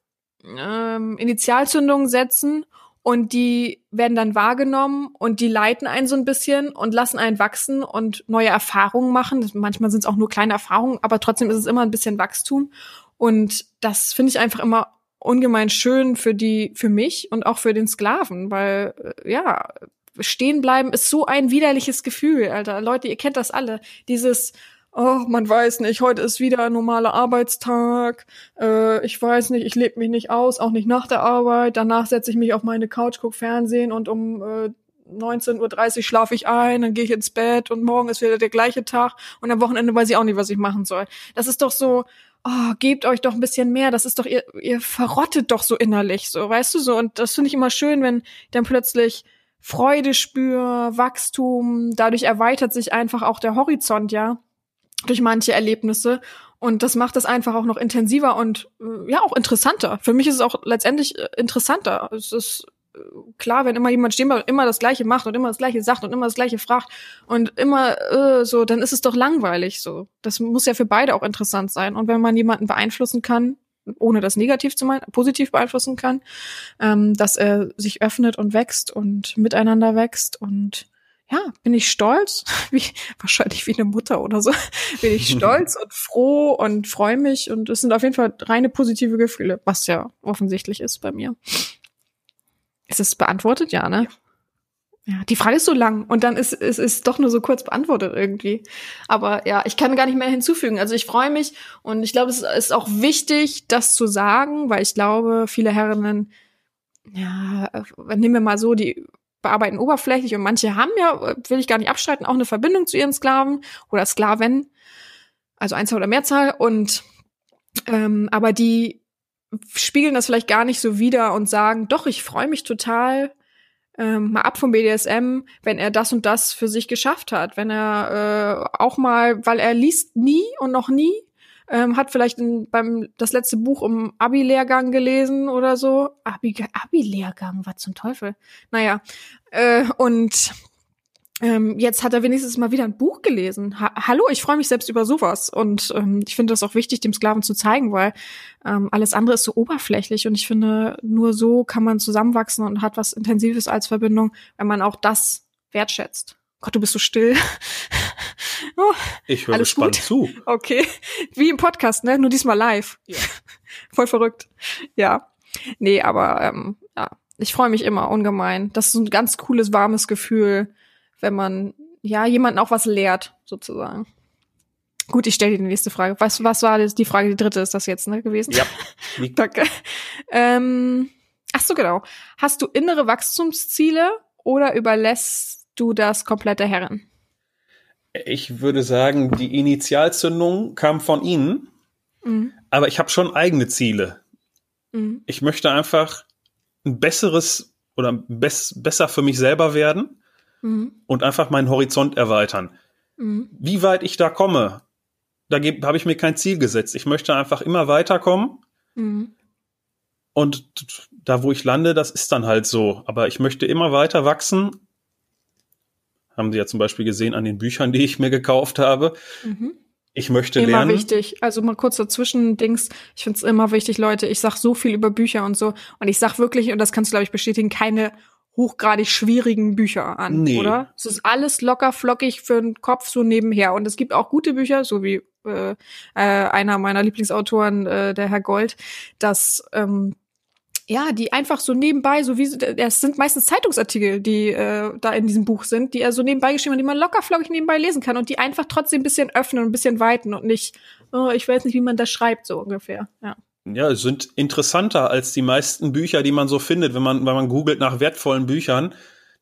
ähm, Initialzündungen setzen und die werden dann wahrgenommen und die leiten einen so ein bisschen und lassen einen wachsen und neue Erfahrungen machen. Manchmal sind es auch nur kleine Erfahrungen, aber trotzdem ist es immer ein bisschen Wachstum. Und das finde ich einfach immer ungemein schön für die, für mich und auch für den Sklaven, weil äh, ja, stehen bleiben ist so ein widerliches Gefühl, Alter. Leute, ihr kennt das alle. Dieses oh, man weiß nicht, heute ist wieder ein normaler Arbeitstag, äh, ich weiß nicht, ich lebe mich nicht aus, auch nicht nach der Arbeit, danach setze ich mich auf meine Couch, guck Fernsehen und um äh, 19.30 Uhr schlafe ich ein, dann gehe ich ins Bett und morgen ist wieder der gleiche Tag und am Wochenende weiß ich auch nicht, was ich machen soll. Das ist doch so, oh, gebt euch doch ein bisschen mehr, das ist doch, ihr, ihr verrottet doch so innerlich, so, weißt du so. Und das finde ich immer schön, wenn dann plötzlich Freude spür, Wachstum, dadurch erweitert sich einfach auch der Horizont, ja durch manche Erlebnisse. Und das macht es einfach auch noch intensiver und äh, ja auch interessanter. Für mich ist es auch letztendlich äh, interessanter. Es ist äh, klar, wenn immer jemand stehen bleibt, immer das Gleiche macht und immer das Gleiche sagt und immer das Gleiche fragt und immer äh, so, dann ist es doch langweilig so. Das muss ja für beide auch interessant sein. Und wenn man jemanden beeinflussen kann, ohne das negativ zu meinen, positiv beeinflussen kann, ähm, dass er sich öffnet und wächst und miteinander wächst und ja, bin ich stolz, wie, wahrscheinlich wie eine Mutter oder so, bin ich stolz und froh und freue mich und es sind auf jeden Fall reine positive Gefühle, was ja offensichtlich ist bei mir. Ist es beantwortet? Ja, ne? Ja, die Frage ist so lang und dann ist es ist, ist doch nur so kurz beantwortet irgendwie. Aber ja, ich kann gar nicht mehr hinzufügen. Also ich freue mich und ich glaube, es ist auch wichtig, das zu sagen, weil ich glaube, viele Herrinnen, ja, nehmen wir mal so die bearbeiten oberflächlich und manche haben ja, will ich gar nicht abstreiten, auch eine Verbindung zu ihren Sklaven oder Sklaven, also Einzahl oder Mehrzahl. Und ähm, aber die spiegeln das vielleicht gar nicht so wider und sagen, doch, ich freue mich total, ähm, mal ab vom BDSM, wenn er das und das für sich geschafft hat, wenn er äh, auch mal, weil er liest nie und noch nie ähm, hat vielleicht in, beim das letzte Buch um Abi-Lehrgang gelesen oder so. Abi, Abi-Lehrgang, was zum Teufel? Naja, äh, und ähm, jetzt hat er wenigstens mal wieder ein Buch gelesen. Ha Hallo, ich freue mich selbst über sowas. Und ähm, ich finde das auch wichtig, dem Sklaven zu zeigen, weil ähm, alles andere ist so oberflächlich. Und ich finde, nur so kann man zusammenwachsen und hat was Intensives als Verbindung, wenn man auch das wertschätzt. Gott, du bist so still. oh, ich höre gespannt zu. Okay. Wie im Podcast, ne? Nur diesmal live. Ja. Voll verrückt. Ja. Nee, aber ähm, ja, ich freue mich immer ungemein. Das ist ein ganz cooles, warmes Gefühl, wenn man ja jemanden auch was lehrt, sozusagen. Gut, ich stelle dir die nächste Frage. Was, was war das, die Frage? Die dritte ist das jetzt, ne, gewesen? Ja. Danke. Ähm, ach so, genau. Hast du innere Wachstumsziele oder überlässt du das komplette Herren? Ich würde sagen, die Initialzündung kam von Ihnen, mhm. aber ich habe schon eigene Ziele. Mhm. Ich möchte einfach ein besseres oder bess besser für mich selber werden mhm. und einfach meinen Horizont erweitern. Mhm. Wie weit ich da komme, da habe ich mir kein Ziel gesetzt. Ich möchte einfach immer weiterkommen. Mhm. Und da, wo ich lande, das ist dann halt so. Aber ich möchte immer weiter wachsen haben Sie ja zum Beispiel gesehen an den Büchern, die ich mir gekauft habe. Mhm. Ich möchte immer lernen. wichtig. Also mal kurz dazwischen Dings. Ich find's immer wichtig, Leute. Ich sag so viel über Bücher und so. Und ich sag wirklich, und das kannst du, glaube ich, bestätigen, keine hochgradig schwierigen Bücher an, Nee. oder? Es ist alles locker flockig für den Kopf so nebenher. Und es gibt auch gute Bücher, so wie äh, äh, einer meiner Lieblingsautoren, äh, der Herr Gold, dass ähm, ja, die einfach so nebenbei, so wie es sind meistens Zeitungsartikel, die äh, da in diesem Buch sind, die er so nebenbei geschrieben hat, die man locker flockig nebenbei lesen kann und die einfach trotzdem ein bisschen öffnen und ein bisschen weiten und nicht, oh, ich weiß nicht, wie man das schreibt, so ungefähr. Ja. Ja, sind interessanter als die meisten Bücher, die man so findet, wenn man, wenn man googelt nach wertvollen Büchern.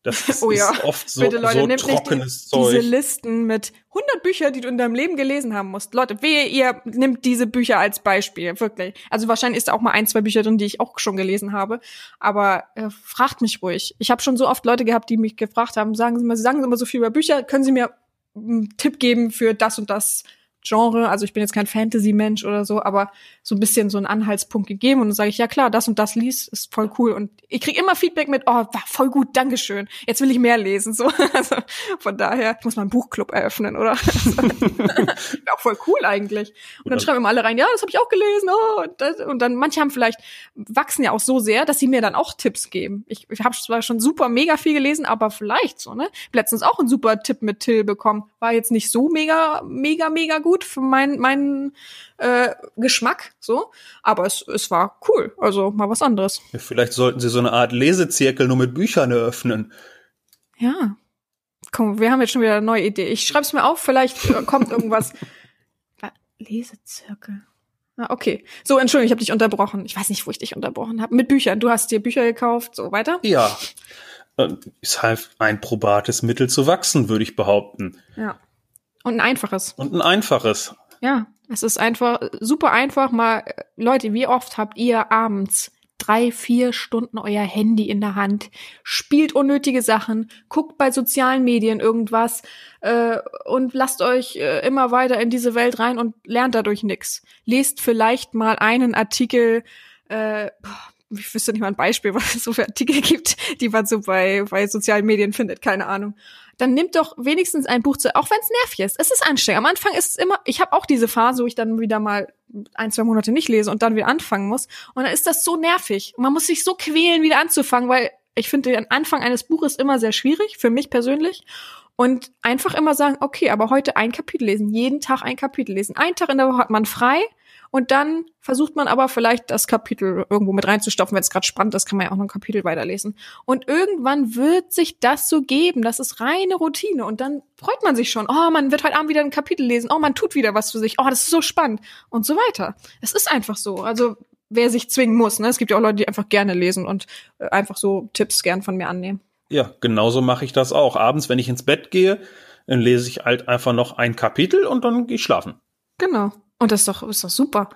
Das ist, Oh ja. ist oft so, Bitte Leute, so nehmt nicht trockenes die, diese Zeug. Listen mit 100 Büchern, die du in deinem Leben gelesen haben musst. Leute, wehe, ihr nimmt diese Bücher als Beispiel, wirklich. Also wahrscheinlich ist da auch mal ein, zwei Bücher drin, die ich auch schon gelesen habe. Aber äh, fragt mich ruhig. Ich habe schon so oft Leute gehabt, die mich gefragt haben, sagen Sie mal, Sie sagen immer so viel über Bücher, können Sie mir einen Tipp geben für das und das Genre? Also ich bin jetzt kein Fantasy-Mensch oder so, aber so ein bisschen so einen Anhaltspunkt gegeben und dann sage ich, ja klar, das und das lies, ist voll cool. Und ich krieg immer Feedback mit, oh, war voll gut, Dankeschön. Jetzt will ich mehr lesen. So, also von daher, ich muss mal einen Buchclub eröffnen, oder? Auch voll cool eigentlich. Und dann schreiben immer alle rein, ja, das habe ich auch gelesen. Oh, und, das, und dann manche haben vielleicht wachsen ja auch so sehr, dass sie mir dann auch Tipps geben. Ich, ich habe zwar schon super mega viel gelesen, aber vielleicht so, ne? Letztens auch einen super Tipp mit Till bekommen. War jetzt nicht so mega, mega, mega gut für meinen meinen äh, Geschmack, so. Aber es, es war cool. Also mal was anderes. Ja, Vielleicht sollten Sie so eine Art Lesezirkel nur mit Büchern eröffnen. Ja. Komm, wir haben jetzt schon wieder eine neue Idee. Ich schreib's mir auf, vielleicht äh, kommt irgendwas. Wa- Lesezirkel. Ah, okay. So, Entschuldigung, ich habe dich unterbrochen. Ich weiß nicht, wo ich dich unterbrochen habe. Mit Büchern. Du hast dir Bücher gekauft, so weiter. Ja. Und Ist halt ein probates Mittel zu wachsen, würde ich behaupten. Ja. Und ein einfaches. Und ein einfaches. Ja. Es ist einfach super einfach. Mal, äh, Leute, wie oft habt ihr abends drei, vier Stunden euer Handy in der Hand, spielt unnötige Sachen, guckt bei sozialen Medien irgendwas äh, und lasst euch äh, immer weiter in diese Welt rein und lernt dadurch nix. Lest vielleicht mal einen Artikel, äh, ich wüsste nicht mal ein Beispiel, was es so für Artikel gibt, die man so bei, bei sozialen Medien findet, keine Ahnung. Dann nimmt doch wenigstens ein Buch zu, auch wenn es nervig ist. Es ist anstrengend. Am Anfang ist es immer, ich habe auch diese Phase, wo ich dann wieder mal ein, zwei Monate nicht lese und dann wieder anfangen muss. Und dann ist das so nervig. Man muss sich so quälen, wieder anzufangen, weil ich finde den Anfang eines Buches immer sehr schwierig, für mich persönlich. Und einfach immer sagen, okay, aber heute ein Kapitel lesen, jeden Tag ein Kapitel lesen. Einen Tag in der Woche hat man frei und dann versucht man aber vielleicht das Kapitel irgendwo mit reinzustopfen, wenn es gerade spannend ist, kann man ja auch noch ein Kapitel weiterlesen. Und irgendwann wird sich das so geben, das ist reine Routine und dann freut man sich schon, oh, man wird heute Abend wieder ein Kapitel lesen, oh, man tut wieder was für sich, oh, das ist so spannend und so weiter. Es ist einfach so. Also wer sich zwingen muss, ne? Es gibt ja auch Leute, die einfach gerne lesen und äh, einfach so Tipps gern von mir annehmen. Ja, genauso mache ich das auch. Abends, wenn ich ins Bett gehe, dann lese ich halt einfach noch ein Kapitel und dann gehe ich schlafen. Genau. Und das ist doch, ist doch super.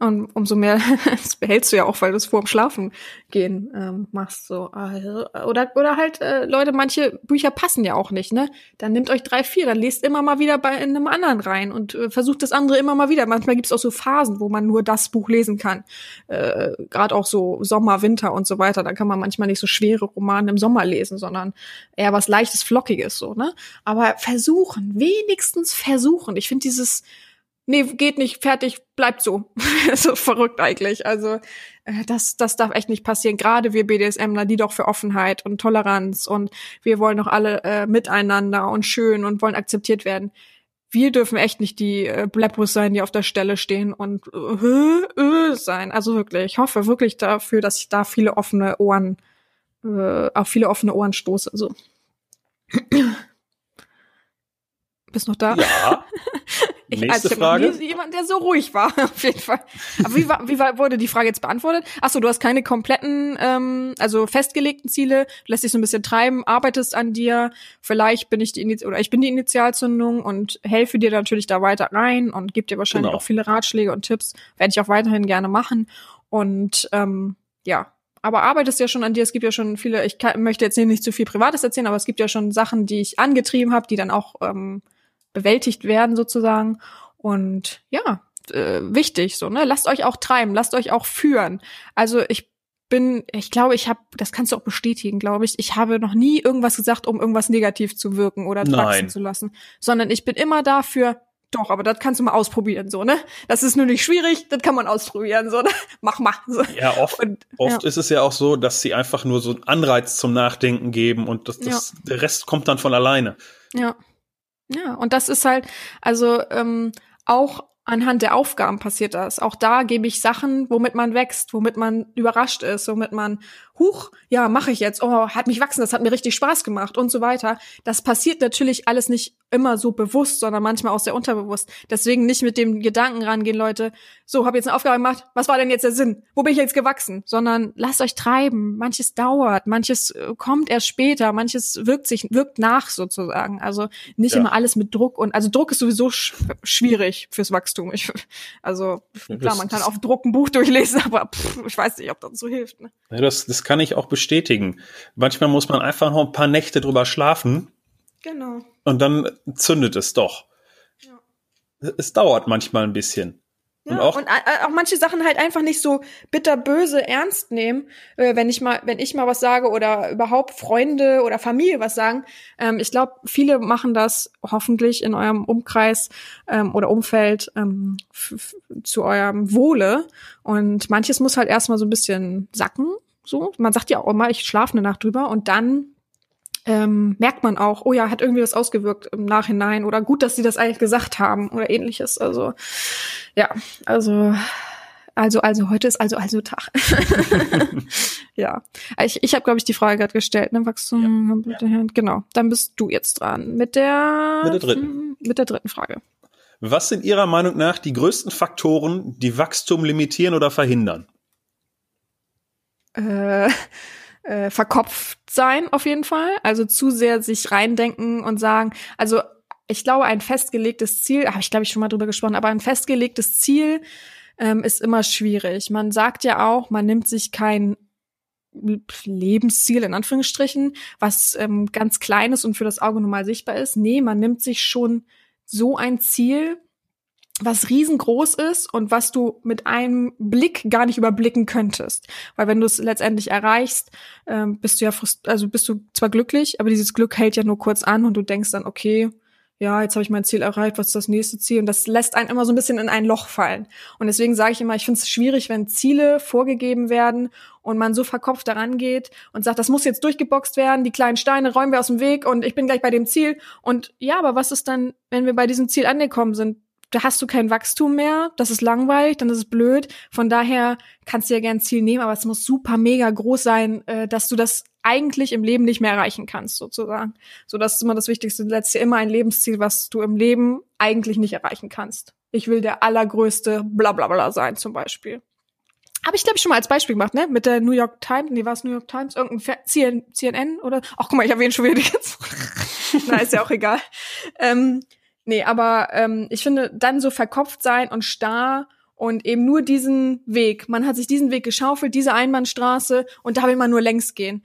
Und umso mehr, das behältst du ja auch, weil du es vor dem Schlafen gehen ähm, machst. So. Also, Oder, oder halt, äh, Leute, manche Bücher passen ja auch nicht, ne? Dann nehmt euch drei, vier, dann lest immer mal wieder bei in einem anderen rein und äh, versucht das andere immer mal wieder. Manchmal gibt es auch so Phasen, wo man nur das Buch lesen kann. Äh, Gerade auch so Sommer, Winter und so weiter. Da kann man manchmal nicht so schwere Romane im Sommer lesen, sondern eher was leichtes, flockiges, so, ne? Aber versuchen, wenigstens versuchen. Ich finde dieses nee, geht nicht, fertig, bleibt so. so verrückt eigentlich. Also äh, das, das darf echt nicht passieren. Gerade wir BDSMler, die doch für Offenheit und Toleranz und wir wollen doch alle äh, miteinander und schön und wollen akzeptiert werden. Wir dürfen echt nicht die äh, Bleppos sein, die auf der Stelle stehen und äh, äh, sein. Also wirklich, ich hoffe wirklich dafür, dass ich da viele offene Ohren, äh, auf viele offene Ohren stoße. So. Bist noch da? Ja. Ich, Nächste also ich Frage. Nie jemand, der so ruhig war, auf jeden Fall. Aber wie, war, wie war, wurde die Frage jetzt beantwortet? Ach so, du hast keine kompletten, ähm, also festgelegten Ziele, du lässt dich so ein bisschen treiben, arbeitest an dir. Vielleicht bin ich die Initi oder ich bin die Initialzündung und helfe dir natürlich da weiter rein und gebe dir wahrscheinlich Genau. auch viele Ratschläge und Tipps. Werde ich auch weiterhin gerne machen. Und ähm, ja, aber arbeitest ja schon an dir. Es gibt ja schon viele, ich kann, möchte jetzt hier nicht zu viel Privates erzählen, aber es gibt ja schon Sachen, die ich angetrieben habe, die dann auch ähm, bewältigt werden sozusagen. Und ja, äh, wichtig so, ne? Lasst euch auch treiben, lasst euch auch führen. Also ich bin, ich glaube, ich habe, das kannst du auch bestätigen, glaube ich, ich habe noch nie irgendwas gesagt, um irgendwas negativ zu wirken oder wachsen zu lassen, sondern ich bin immer dafür, doch, aber das kannst du mal ausprobieren, so, ne? Das ist nur nicht schwierig, das kann man ausprobieren, so, ne? Mach mal. So. Ja, oft, Und, oft ja. ist es ja auch so, dass sie einfach nur so einen Anreiz zum Nachdenken geben und das, das, der Rest kommt dann von alleine. Ja. Ja, und das ist halt, also ähm, auch anhand der Aufgaben passiert das. Auch da gebe ich Sachen, womit man wächst, womit man überrascht ist, womit man, huch, ja, mache ich jetzt, oh, hat mich wachsen, das hat mir richtig Spaß gemacht und so weiter. Das passiert natürlich alles nicht immer so bewusst, sondern manchmal auch sehr unterbewusst. Deswegen nicht mit dem Gedanken rangehen, Leute, so, habe jetzt eine Aufgabe gemacht, was war denn jetzt der Sinn? Wo bin ich jetzt gewachsen? Sondern lasst euch treiben. Manches dauert, manches äh, kommt erst später, manches wirkt sich, wirkt nach sozusagen. Also nicht Ja. immer alles mit Druck und also Druck ist sowieso sch schwierig fürs Wachstum. Ich, also klar, man kann auf Druck ein Buch durchlesen, aber pff, ich weiß nicht, ob das so hilft. Ne? Ja, das, das kann ich auch bestätigen. Manchmal muss man einfach noch ein paar Nächte drüber schlafen Genau. und dann zündet es doch. Ja. Es dauert manchmal ein bisschen. Ja, Und auch- und äh, auch manche Sachen halt einfach nicht so bitterböse ernst nehmen, äh, wenn ich mal, wenn ich mal was sage oder überhaupt Freunde oder Familie was sagen. Ähm, ich glaube, viele machen das hoffentlich in eurem Umkreis ähm, oder Umfeld ähm, zu eurem Wohle. Und manches muss halt erstmal so ein bisschen sacken. So, man sagt ja auch immer, ich schlafe eine Nacht drüber und dann ähm, merkt man auch, oh ja, hat irgendwie was ausgewirkt im Nachhinein oder gut, dass sie das eigentlich gesagt haben oder ähnliches. Also ja, also also also heute ist also also Tag. ja, ich ich habe glaube ich die Frage gerade gestellt, ne Wachstum, genau. Dann bist du jetzt dran mit der Mit der dritten. mit der dritten Frage. Was sind Ihrer Meinung nach die größten Faktoren, die Wachstum limitieren oder verhindern? Äh, äh, verkopft sein auf jeden Fall. Also zu sehr sich reindenken und sagen, also ich glaube, ein festgelegtes Ziel, habe ich glaube ich schon mal drüber gesprochen, aber ein festgelegtes Ziel ähm, ist immer schwierig. Man sagt ja auch, man nimmt sich kein Lebensziel in Anführungsstrichen, was ähm, ganz klein ist und für das Auge normal sichtbar ist. Nee, man nimmt sich schon so ein Ziel, was riesengroß ist und was du mit einem Blick gar nicht überblicken könntest. Weil wenn du es letztendlich erreichst, ähm, bist du ja also bist du zwar glücklich, aber dieses Glück hält ja nur kurz an und du denkst dann, okay, ja, jetzt habe ich mein Ziel erreicht, was ist das nächste Ziel? Und das lässt einen immer so ein bisschen in ein Loch fallen. Und deswegen sage ich immer, ich finde es schwierig, wenn Ziele vorgegeben werden und man so verkopft daran geht und sagt, das muss jetzt durchgeboxt werden, die kleinen Steine räumen wir aus dem Weg und ich bin gleich bei dem Ziel. Und ja, aber was ist dann, wenn wir bei diesem Ziel angekommen sind? Da hast du kein Wachstum mehr, das ist langweilig, dann ist es blöd. Von daher kannst du ja gern ein Ziel nehmen, aber es muss super mega groß sein, äh, dass du das eigentlich im Leben nicht mehr erreichen kannst, sozusagen. So, das ist immer das Wichtigste. Du setzt dir immer ein Lebensziel, was du im Leben eigentlich nicht erreichen kannst. Ich will der allergrößte bla bla bla sein, zum Beispiel. Habe ich, glaube ich, schon mal als Beispiel gemacht, ne? Mit der New York Times, nee, war es New York Times? Irgendein CNN oder? Ach, guck mal, ich ihn schon wieder jetzt. Na, ist ja auch egal. Ähm, Nee, aber ähm, ich finde, dann so verkopft sein und starr und eben nur diesen Weg. Man hat sich diesen Weg geschaufelt, diese Einbahnstraße und da will man nur längs gehen.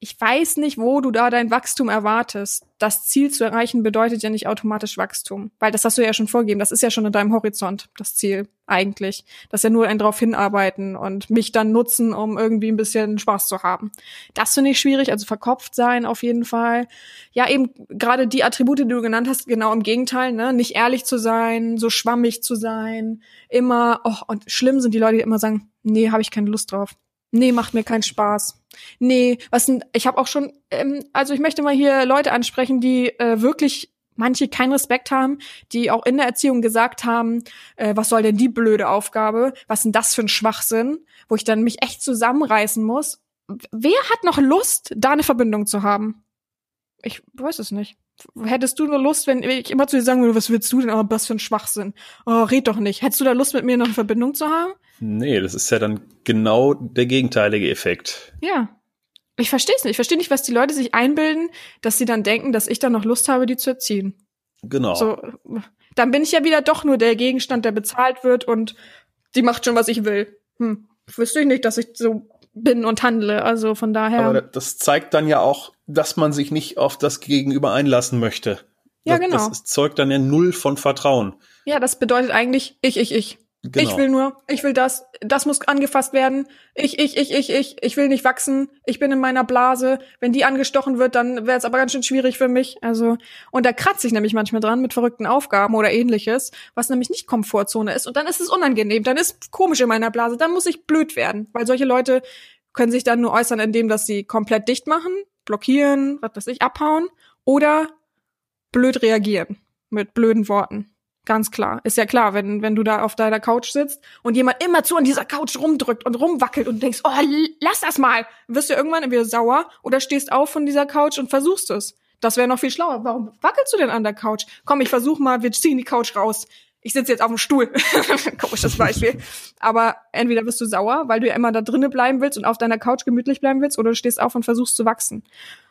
Ich weiß nicht, wo du da dein Wachstum erwartest. Das Ziel zu erreichen bedeutet ja nicht automatisch Wachstum, weil das hast du ja schon vorgegeben. Das ist ja schon in deinem Horizont, das Ziel eigentlich. Das ist ja nur ein drauf hinarbeiten und mich dann nutzen, um irgendwie ein bisschen Spaß zu haben. Das finde ich schwierig, also verkopft sein auf jeden Fall. Ja, eben gerade die Attribute, die du genannt hast, genau im Gegenteil, ne? Nicht ehrlich zu sein, so schwammig zu sein, immer, oh, und schlimm sind die Leute, die immer sagen, nee, habe ich keine Lust drauf. Nee, macht mir keinen Spaß. Nee, was denn, ich habe auch schon, ähm, also ich möchte mal hier Leute ansprechen, die äh, wirklich manche keinen Respekt haben, die auch in der Erziehung gesagt haben, äh, was soll denn die blöde Aufgabe? Was denn das für ein Schwachsinn? Wo ich dann mich echt zusammenreißen muss. Wer hat noch Lust, da eine Verbindung zu haben? Ich weiß es nicht. Hättest du nur Lust, wenn ich immer zu dir sagen würde, was willst du denn? Oh, was für ein Schwachsinn. Oh, red doch nicht. Hättest du da Lust, mit mir noch eine Verbindung zu haben? Nee, das ist ja dann genau der gegenteilige Effekt. Ja. Ich verstehe es nicht. Ich verstehe nicht, was die Leute sich einbilden, dass sie dann denken, dass ich dann noch Lust habe, die zu erziehen. Genau. So, dann bin ich ja wieder doch nur der Gegenstand, der bezahlt wird und die macht schon, was ich will. Hm. Wüsste ich nicht, dass ich so bin und handle. Also von daher. Aber das zeigt dann ja auch, dass man sich nicht auf das Gegenüber einlassen möchte. Ja, das, genau. Das zeugt dann ja null von Vertrauen. ja, das bedeutet eigentlich ich, ich, ich. Genau. Ich will nur, ich will das, das muss angefasst werden. Ich, ich, ich, ich, ich, ich will nicht wachsen. Ich bin in meiner Blase. Wenn die angestochen wird, dann wäre es aber ganz schön schwierig für mich. Also, und da kratze ich nämlich manchmal dran mit verrückten Aufgaben oder ähnliches, was nämlich nicht Komfortzone ist. Und dann ist es unangenehm, dann ist komisch in meiner Blase, dann muss ich blöd werden. Weil solche Leute können sich dann nur äußern, indem dass sie komplett dicht machen, blockieren, was weiß ich, abhauen oder blöd reagieren mit blöden Worten. Ganz klar. Ist ja klar, wenn, wenn du da auf deiner Couch sitzt und jemand immer zu an dieser Couch rumdrückt und rumwackelt und denkst, oh, lass das mal, wirst du irgendwann entweder sauer oder stehst auf von dieser Couch und versuchst es. Das wäre noch viel schlauer. Warum wackelst du denn an der Couch? Komm, ich versuch mal, wir ziehen die Couch raus. Ich sitze jetzt auf dem Stuhl. Komisches Beispiel. Aber entweder bist du sauer, weil du ja immer da drinnen bleiben willst und auf deiner Couch gemütlich bleiben willst, oder du stehst auf und versuchst zu wachsen.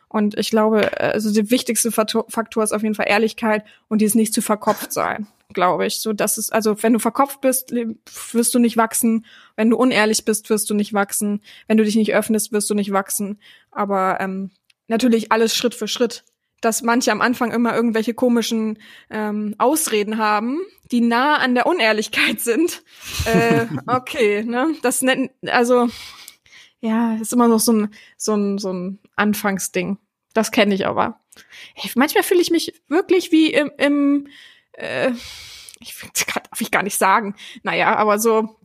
Und ich glaube, äh, also der wichtigste Faktor ist auf jeden Fall Ehrlichkeit und dieses nicht zu verkopft sein, glaube ich. So, das ist, also wenn du verkopft bist, wirst du nicht wachsen. Wenn du unehrlich bist, wirst du nicht wachsen. Wenn du dich nicht öffnest, wirst du nicht wachsen. Aber ähm, natürlich alles Schritt für Schritt. Dass manche am Anfang immer irgendwelche komischen ähm, Ausreden haben, die nah an der Unehrlichkeit sind. äh, okay, ne? Das nennen, also ja, ist immer noch so ein, so ein, so ein Anfangsding. Das kenne ich aber. Ey, manchmal fühle ich mich wirklich wie im, im äh, ich kann, darf ich gar nicht sagen. Naja, aber so,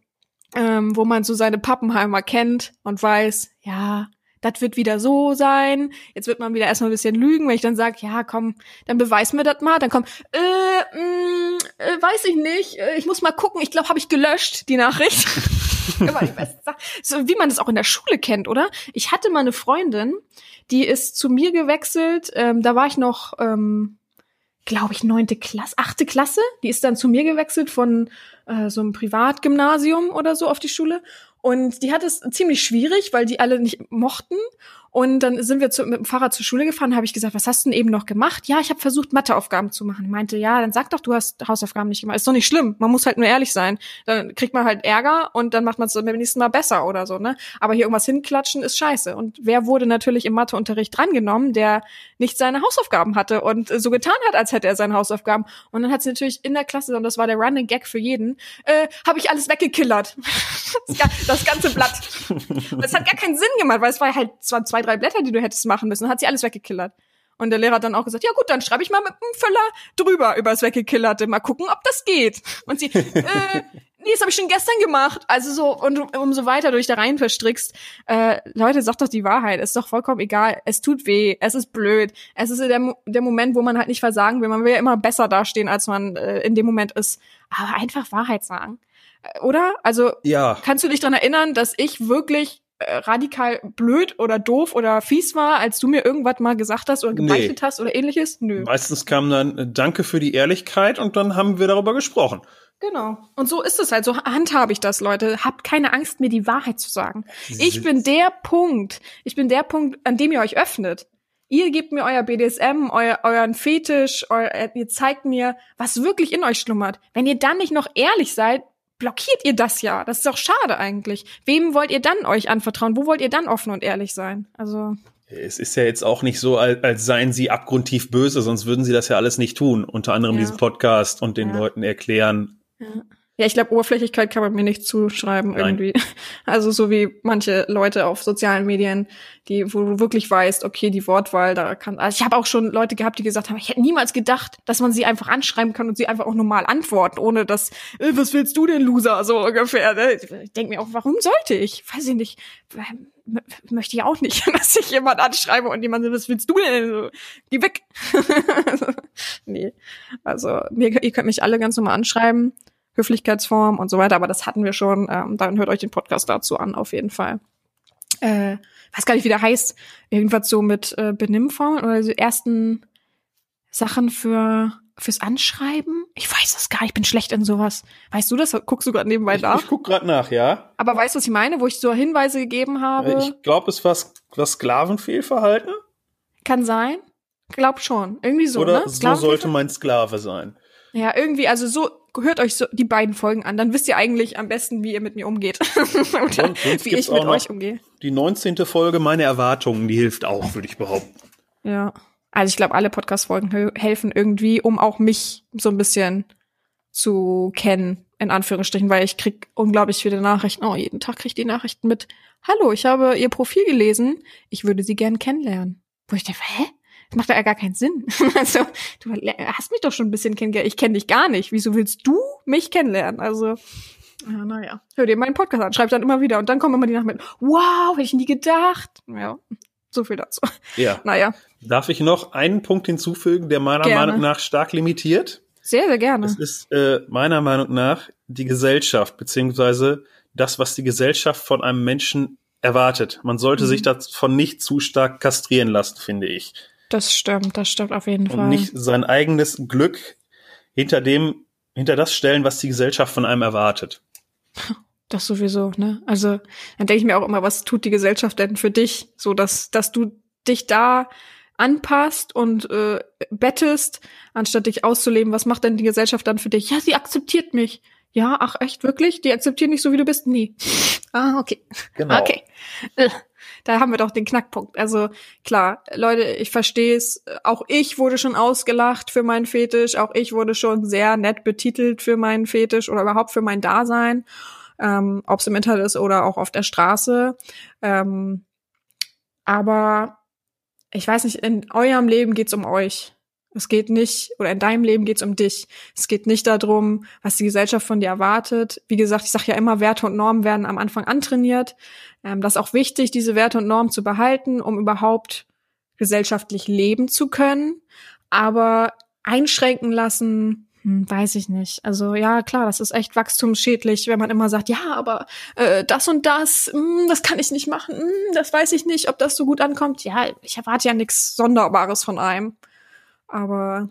ähm, wo man so seine Pappenheimer kennt und weiß, ja, das wird wieder so sein. Jetzt wird man wieder erstmal ein bisschen lügen, wenn ich dann sage, ja, komm, dann beweis mir das mal. Dann kommt, äh, mh, äh, weiß ich nicht, äh, ich muss mal gucken. Ich glaube, habe ich gelöscht, die Nachricht. So wie man das auch in der Schule kennt, oder? Ich hatte mal eine Freundin, die ist zu mir gewechselt. Ähm, da war ich noch, ähm, glaube ich, neunte Klasse, achte Klasse. Die ist dann zu mir gewechselt von äh, so einem Privatgymnasium oder so auf die Schule. Und die hat es ziemlich schwierig, weil die alle nicht mochten. Und dann sind wir zu, mit dem Fahrrad zur Schule gefahren, habe ich gesagt, was hast du denn eben noch gemacht? Ja, ich habe versucht, Matheaufgaben zu machen. Ich meinte, ja, dann sag doch, du hast Hausaufgaben nicht gemacht. Ist doch nicht schlimm. Man muss halt nur ehrlich sein. Dann kriegt man halt Ärger und dann macht man es beim nächsten Mal besser oder so, ne? Aber hier irgendwas hinklatschen ist scheiße. Und wer wurde natürlich im Matheunterricht drangenommen, der nicht seine Hausaufgaben hatte und so getan hat, als hätte er seine Hausaufgaben. Und dann hat sie natürlich in der Klasse, und das war der Running Gag für jeden, äh, habe ich alles weggekillert. das, ga- das ganze Blatt. Es hat gar keinen Sinn gemacht, weil es war halt zwar zwei, drei Blätter, die du hättest machen müssen. Hat sie alles weggekillert. Und der Lehrer hat dann auch gesagt, ja gut, dann schreibe ich mal mit dem Füller drüber über das Weggekillerte. Mal gucken, ob das geht. Und sie, äh, nee, das habe ich schon gestern gemacht. Also so, und umso weiter du dich da rein verstrickst, äh, Leute, sagt doch die Wahrheit. Ist doch vollkommen egal. Es tut weh, es ist blöd. Es ist der, der Moment, wo man halt nicht versagen will. Man will ja immer besser dastehen, als man äh, in dem Moment ist. Aber einfach Wahrheit sagen. Äh, Oder? Also, Ja, Kannst du dich dran erinnern, dass ich wirklich radikal blöd oder doof oder fies war, als du mir irgendwas mal gesagt hast oder gebeichtet hast oder ähnliches? Nö. meistens kam dann äh, Danke für die Ehrlichkeit und dann haben wir darüber gesprochen. Genau. Und so ist es halt. So handhabe ich das, Leute. Habt keine Angst, mir die Wahrheit zu sagen. Ich bin der Punkt. Ich bin der Punkt, an dem ihr euch öffnet. Ihr gebt mir euer BDSM, euer, euren Fetisch, euer, ihr zeigt mir, was wirklich in euch schlummert. Wenn ihr dann nicht noch ehrlich seid, blockiert ihr das ja. Das ist doch schade eigentlich. Wem wollt ihr dann euch anvertrauen? Wo wollt ihr dann offen und ehrlich sein? Also, Es ist ja jetzt auch nicht so, als, als seien sie abgrundtief böse, sonst würden sie das ja alles nicht tun. Unter anderem Ja. diesen Podcast und den Ja. Leuten erklären. Ja, ich glaube, Oberflächlichkeit kann man mir nicht zuschreiben Nein. irgendwie. Also so wie manche Leute auf sozialen Medien, die, wo du wirklich weißt, okay, die Wortwahl, da kann. Also ich habe auch schon Leute gehabt, die gesagt haben, ich hätte niemals gedacht, dass man sie einfach anschreiben kann und sie einfach auch normal antworten, ohne dass, äh, was willst du denn, Loser, so ungefähr. Ne? Ich denke mir auch, warum sollte ich? Weiß ich nicht. Ähm, Möchte ich auch nicht, dass ich jemand anschreibe und jemand so, was willst du denn? So, Geh weg. nee. Also, mir, ihr könnt mich alle ganz normal anschreiben. Höflichkeitsform und so weiter, aber das hatten wir schon. Ähm, dann hört euch den Podcast dazu an, auf jeden Fall. Äh, weiß gar nicht, wie der heißt. Irgendwas so mit äh, Benimmformen oder so ersten Sachen für fürs Anschreiben. Ich weiß das gar nicht, ich bin schlecht in sowas. Weißt du das? Guckst du gerade nebenbei Ich, nach? ich guck gerade nach, ja. Aber weißt du, was ich meine? Wo ich so Hinweise gegeben habe? Ich glaube, es war was Sklavenfehlverhalten. Kann sein. Glaub schon. Irgendwie so, Oder ne? so sollte mein Sklave sein. Ja, irgendwie, also so, hört euch so die beiden Folgen an, dann wisst ihr eigentlich am besten, wie ihr mit mir umgeht. Oder wie ich mit euch umgehe. Die 19. Folge, meine Erwartungen, die hilft auch, würde ich behaupten. Ja. Also ich glaube, alle Podcast-Folgen hel- helfen irgendwie, um auch mich so ein bisschen zu kennen in Anführungsstrichen, weil ich krieg unglaublich viele Nachrichten. Oh, jeden Tag krieg ich die Nachrichten mit, hallo, ich habe Ihr Profil gelesen, ich würde Sie gern kennenlernen. Wo ich dachte, hä? Das macht ja gar keinen Sinn. Also, du hast mich doch schon ein bisschen kennengelernt. Ich kenne dich gar nicht. Wieso willst du mich kennenlernen? Also, ja, naja. Hör dir meinen Podcast an, schreib dann immer wieder. Und dann kommen immer die Nachrichten wow, hätte ich nie gedacht. Ja, so viel dazu. Ja. Naja, Darf ich noch einen Punkt hinzufügen, der meiner Gerne. Meinung nach stark limitiert? sehr, sehr gerne. Es ist äh, meiner Meinung nach die Gesellschaft, beziehungsweise das, was die Gesellschaft von einem Menschen erwartet. Man sollte Mhm. sich davon nicht zu stark kastrieren lassen, finde ich. Das stimmt, das stimmt auf jeden Fall. Und nicht sein eigenes Glück hinter dem, hinter das stellen, was die Gesellschaft von einem erwartet. Das sowieso, ne? Also, dann denke ich mir auch immer, was tut die Gesellschaft denn für dich? So, dass, dass du dich da anpasst und äh, bettest, anstatt dich auszuleben. Was macht denn die Gesellschaft dann für dich? Ja, sie akzeptiert mich. Ja, ach echt, wirklich? Die akzeptieren dich so, wie du bist? Nee. Ah, okay. Genau. Okay. Da haben wir doch den Knackpunkt. Also klar, Leute, ich verstehe es. Auch ich wurde schon ausgelacht für meinen Fetisch. Auch ich wurde schon sehr nett betitelt für meinen Fetisch oder überhaupt für mein Dasein. Ähm, Ob es im Internet ist oder auch auf der Straße. Ähm, aber ich weiß nicht, in eurem Leben geht's um euch. Es geht nicht, oder in deinem Leben geht's um dich. Es geht nicht darum, was die Gesellschaft von dir erwartet. Wie gesagt, ich sage ja immer, Werte und Normen werden am Anfang antrainiert. Ähm, das ist auch wichtig, diese Werte und Normen zu behalten, um überhaupt gesellschaftlich leben zu können. Aber einschränken lassen, hm, weiß ich nicht. Also ja, klar, das ist echt wachstumsschädlich, wenn man immer sagt, ja, aber äh, das und das, hm, das kann ich nicht machen, hm, das weiß ich nicht, ob das so gut ankommt. Ja, ich erwarte ja nichts Sonderbares von einem. Aber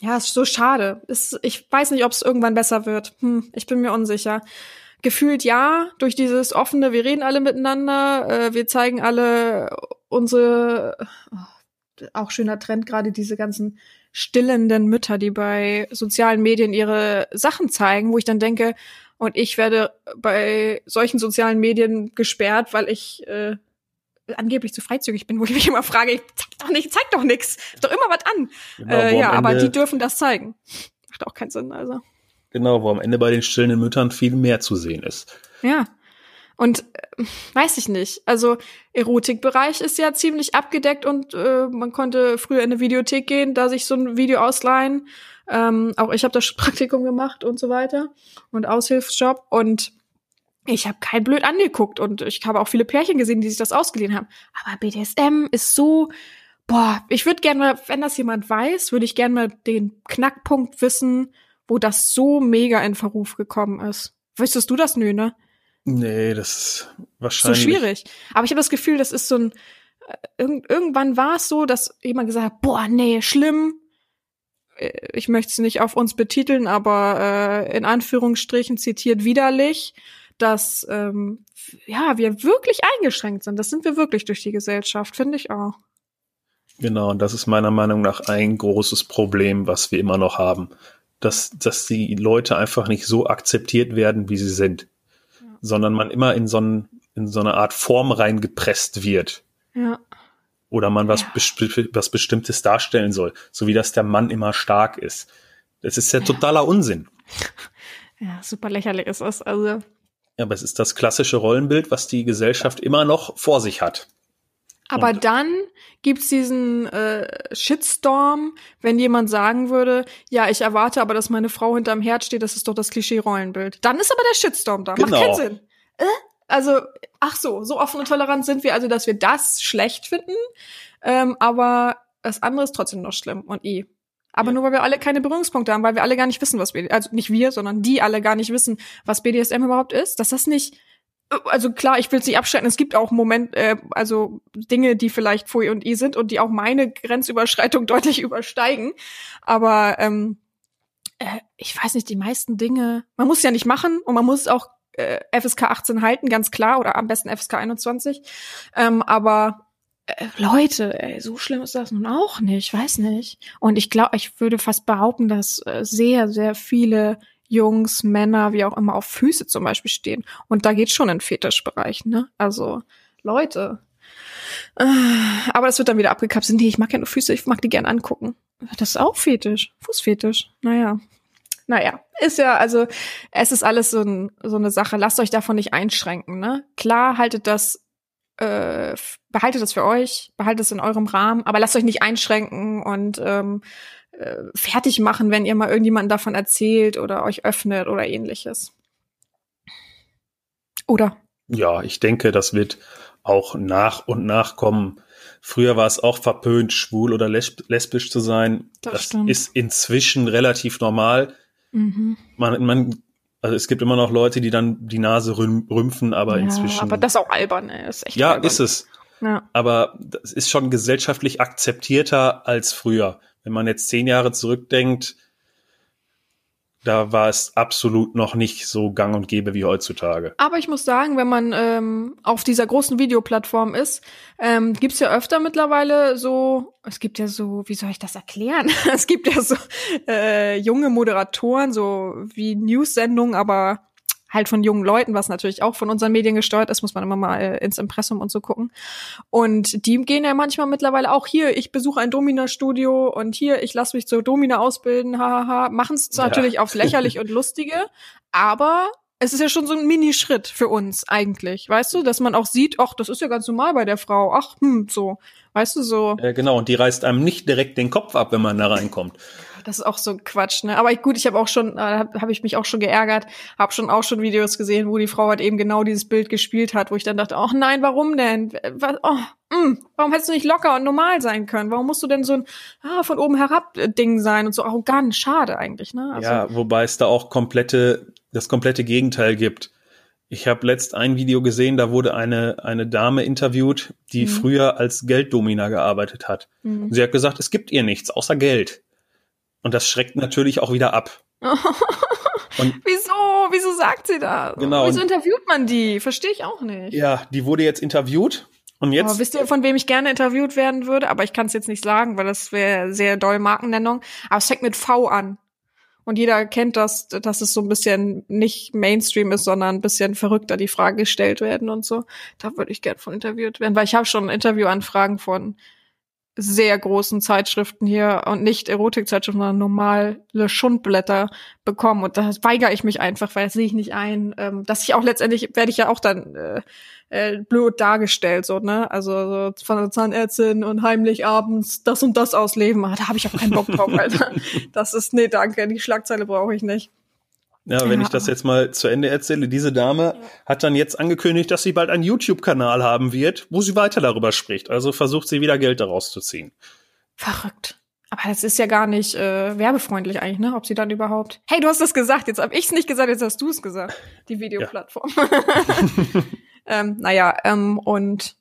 ja, ist so schade. Ist, ich weiß nicht, ob es irgendwann besser wird. Hm, ich bin mir unsicher. Gefühlt ja, durch dieses offene, wir reden alle miteinander, äh, wir zeigen alle unsere, oh, auch schöner Trend, gerade diese ganzen stillenden Mütter, die bei sozialen Medien ihre Sachen zeigen, wo ich dann denke, und ich werde bei solchen sozialen Medien gesperrt, weil ich äh, angeblich zu freizügig bin, wo ich mich immer frage, ich zeig doch nicht, zeig doch nix, doch immer was an. Genau, äh, ja, am aber Ende- die dürfen das zeigen. Macht auch keinen Sinn, also. Genau, wo am Ende bei den stillenden Müttern viel mehr zu sehen ist. Ja. Und äh, weiß ich nicht. Also Erotikbereich ist ja ziemlich abgedeckt und äh, man konnte früher in eine Videothek gehen, da sich so ein Video ausleihen. Ähm, auch ich habe das Praktikum gemacht und so weiter und Aushilfsjob und ich habe kein blöd angeguckt und ich habe auch viele Pärchen gesehen, die sich das ausgeliehen haben. Aber BDSM ist so, boah, ich würde gerne mal, wenn das jemand weiß, würde ich gerne mal den Knackpunkt wissen, wo das so mega in Verruf gekommen ist. Wüsstest du das, nö, ne? Nee, das ist so wahrscheinlich. schwierig. Aber ich habe das Gefühl, das ist so ein. äh, Irgend, irgendwann war es so, dass jemand gesagt hat, boah, nee, schlimm. Äh, Ich möchte es nicht auf uns betiteln, aber äh, in Anführungsstrichen zitiert widerlich, dass ähm, ja wir wirklich eingeschränkt sind. Das sind wir wirklich durch die Gesellschaft, finde ich auch. Genau, und das ist meiner Meinung nach ein großes Problem, was wir immer noch haben. Dass, dass die Leute einfach nicht so akzeptiert werden, wie sie sind. Sondern man immer in so, ein, in so eine Art Form reingepresst wird. Ja, Oder man was, Ja. besti- was Bestimmtes darstellen soll. So wie dass der Mann immer stark ist. Das ist ja totaler Unsinn. ja, super lächerlich ist das. Also Ja, aber es ist das klassische Rollenbild, was die Gesellschaft immer noch vor sich hat. Aber Und- dann gibt's diesen äh, Shitstorm, wenn jemand sagen würde, ja, ich erwarte aber, dass meine Frau hinterm Herd steht, das ist doch das Klischee-Rollenbild. Dann ist aber der Shitstorm da. Macht Genau. keinen Sinn. Äh? Also, ach so, so offen und tolerant sind wir also, dass wir das schlecht finden, ähm, aber das andere ist trotzdem noch schlimm und i. Aber Ja. nur weil wir alle keine Berührungspunkte haben, weil wir alle gar nicht wissen, was BDSM, also nicht wir, sondern die alle gar nicht wissen, was BDSM überhaupt ist, dass das nicht also klar, ich will es nicht abstreiten. Es gibt auch Moment, äh, also Dinge, die vielleicht Pfui und I sind und die auch meine Grenzüberschreitung deutlich übersteigen. Aber ähm, äh, ich weiß nicht, die meisten Dinge, man muss es ja nicht machen und man muss auch äh, FSK 18 halten, ganz klar, oder am besten FSK 21. Ähm, aber Leute, ey, so schlimm ist das nun auch nicht, weiß nicht. Und ich glaube, ich würde fast behaupten, dass äh, sehr, sehr viele Jungs, Männer, wie auch immer, auf Füße zum Beispiel stehen. Und da geht's schon in Fetischbereich, ne? Also, Leute. Äh, Aber das wird dann wieder abgekapselt. Nee, ich mag nur Füße, ich mag die gern angucken. Das ist auch Fetisch. Fußfetisch. Naja. Naja, ist ja, also es ist alles so, ein, so eine Sache. Lasst euch davon nicht einschränken, ne? Klar, haltet das, äh, behaltet das für euch, behaltet es in eurem Rahmen, aber lasst euch nicht einschränken und ähm, äh, fertig machen, wenn ihr mal irgendjemanden davon erzählt oder euch öffnet oder ähnliches. Oder? Ja, ich denke, das wird auch nach und nach kommen. Früher war es auch verpönt, schwul oder lesb lesbisch zu sein. Das Das, ist inzwischen relativ normal. Mhm. Man, man, also es gibt immer noch Leute, die dann die Nase rüm rümpfen, aber ja, inzwischen. aber das ist auch albern, ist echt ja, albern. ist es. Ja. Aber das ist schon gesellschaftlich akzeptierter als früher. Wenn man jetzt zehn Jahre zurückdenkt, da war es absolut noch nicht so gang und gäbe wie heutzutage. Aber ich muss sagen, wenn man ähm, auf dieser großen Videoplattform ist, ähm, gibt's ja öfter mittlerweile so, es gibt ja so, wie soll ich das erklären? es gibt ja so äh, junge Moderatoren, so wie News-Sendungen, aber halt von jungen Leuten, was natürlich auch von unseren Medien gesteuert ist, muss man immer mal äh, ins Impressum und so gucken. Und die gehen ja manchmal mittlerweile auch hier, ich besuche ein Domina-Studio und hier, ich lasse mich zur Domina ausbilden, hahaha. Machen es Ja. natürlich aufs lächerlich und lustige, aber es ist ja schon so ein Minischritt für uns eigentlich, weißt du, dass man auch sieht, ach, das ist ja ganz normal bei der Frau, ach, hm, so, weißt du, so, Äh, genau, und die reißt einem nicht direkt den Kopf ab, wenn man da reinkommt. Das ist auch so Quatsch, ne? Aber gut, ich habe auch schon, äh, habe hab ich mich auch schon geärgert, habe schon auch schon Videos gesehen, wo die Frau halt eben genau dieses Bild gespielt hat, wo ich dann dachte, ach nein, warum denn? Was, oh, mm, warum hättest du nicht locker und normal sein können? Warum musst du denn so ein ah, von oben herab äh, Ding sein und so arrogant? Schade eigentlich, ne? Also, ja, wobei es da auch komplette, das komplette Gegenteil gibt. Ich habe letzt ein Video gesehen, da wurde eine, eine Dame interviewt, die Mhm. früher als Gelddomina gearbeitet hat. Mhm. Sie hat gesagt, es gibt ihr nichts außer Geld. Und das schreckt natürlich auch wieder ab. Und Wieso? Wieso sagt sie das? Genau. Wieso interviewt man die? Verstehe ich auch nicht. ja, die wurde jetzt interviewt und jetzt wisst ihr, von wem ich gerne interviewt werden würde? Aber ich kann es jetzt nicht sagen, weil das wäre sehr doll Markennennung. Aber es fängt mit V an. Und jeder kennt das, dass es so ein bisschen nicht Mainstream ist, sondern ein bisschen verrückter die Fragen gestellt werden und so. Da würde ich gern von interviewt werden, weil ich habe schon Interviewanfragen von sehr großen Zeitschriften hier und nicht Erotikzeitschriften, sondern normale Schundblätter bekommen. Und da weigere ich mich einfach, weil das sehe ich nicht ein, ähm, dass ich auch letztendlich werde ich ja auch dann äh, äh, blöd dargestellt, so, ne? Also so von der Zahnärztin und heimlich abends das und das ausleben. Ah, da habe ich auch keinen Bock drauf, Alter. Das ist, nee, danke, die Schlagzeile brauche ich nicht. Ja, wenn Ja. ich das jetzt mal zu Ende erzähle, diese Dame hat dann jetzt angekündigt, dass sie bald einen YouTube-Kanal haben wird, wo sie weiter darüber spricht. Also versucht sie wieder Geld daraus zu ziehen. Verrückt. Aber das ist ja gar nicht äh, werbefreundlich eigentlich, ne? Ob sie dann überhaupt. Hey, du hast das gesagt, jetzt habe ich's nicht gesagt, jetzt hast du es gesagt. Die Videoplattform. ähm, naja, ähm, und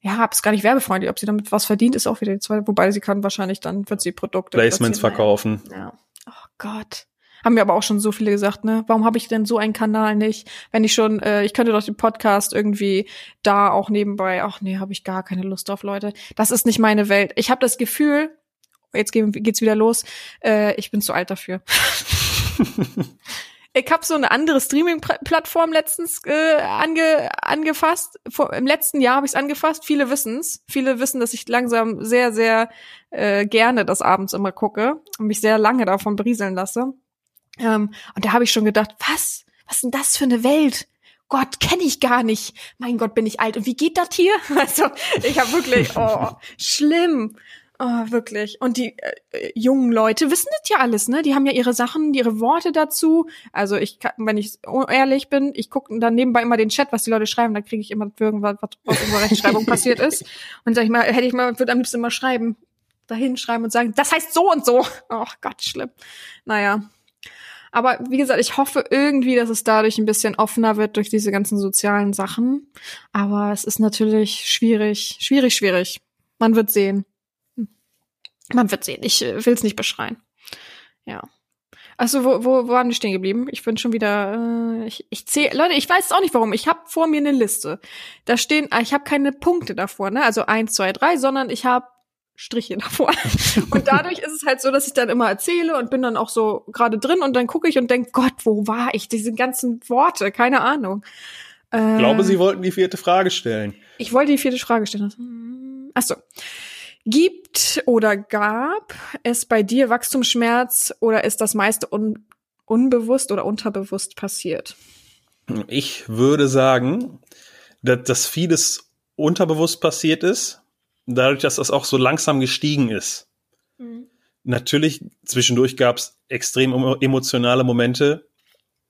ja, hab's gar nicht werbefreundlich. Ob sie damit was verdient, ist auch wieder die zweite. Wobei sie kann wahrscheinlich dann wird sie Produkte. Placements verkaufen. Ja. Oh Gott. Haben mir aber auch schon so viele gesagt, ne? Warum habe ich denn so einen Kanal nicht? Wenn ich schon, äh, ich könnte doch den Podcast irgendwie da auch nebenbei. Ach nee, habe ich gar keine Lust drauf, Leute. Das ist nicht meine Welt. Ich habe das Gefühl, jetzt geht's wieder los. Äh, ich bin zu alt dafür. ich habe so eine andere Streaming-Plattform letztens äh, ange, angefasst. Vor, Im letzten Jahr habe ich es angefasst. Viele wissen's. Viele wissen, dass ich langsam sehr, sehr äh, gerne das abends immer gucke und mich sehr lange davon berieseln lasse. Ähm, und da habe ich schon gedacht, was? Was ist denn das für eine Welt? Gott, kenne ich gar nicht. Mein Gott, bin ich alt. Und wie geht das hier? Also, ich habe wirklich, oh, schlimm. Oh, wirklich. Und die äh, jungen Leute wissen das ja alles, ne? Die haben ja ihre Sachen, ihre Worte dazu. Also ich, kann, wenn ich ehrlich bin, ich gucke dann nebenbei immer den Chat, was die Leute schreiben, da kriege ich immer irgendwas, was aus unserer Rechtschreibung passiert ist. Und sag ich mal, hätte ich mal, würde am liebsten mal schreiben, dahin schreiben und sagen, das heißt so und so. Oh Gott, schlimm. Naja. Aber wie gesagt, ich hoffe irgendwie, dass es dadurch ein bisschen offener wird durch diese ganzen sozialen Sachen. Aber es ist natürlich schwierig, schwierig, schwierig. Man wird sehen. Man wird sehen. Ich äh, will es nicht beschreien. Ja. Also wo, wo, wo waren wir stehen geblieben? Ich bin schon wieder. Äh, ich, ich zähle, Leute, ich weiß auch nicht warum. Ich habe vor mir eine Liste. Da stehen, ah, ich habe keine Punkte davor, ne? Also eins, zwei, drei, sondern ich habe Striche davor. Und dadurch ist es halt so, dass ich dann immer erzähle und bin dann auch so gerade drin und dann gucke ich und denk, Gott, wo war ich? Diese ganzen Worte, keine Ahnung. Äh, Ich glaube, Sie wollten die vierte Frage stellen. ich wollte die vierte Frage stellen. Hm, Ach so. Gibt oder gab es bei dir Wachstumsschmerz oder ist das meiste un unbewusst oder unterbewusst passiert? Ich würde sagen, dass, dass vieles unterbewusst passiert ist, dadurch, dass das auch so langsam gestiegen ist. Natürlich, zwischendurch gab es extrem emo- emotionale Momente,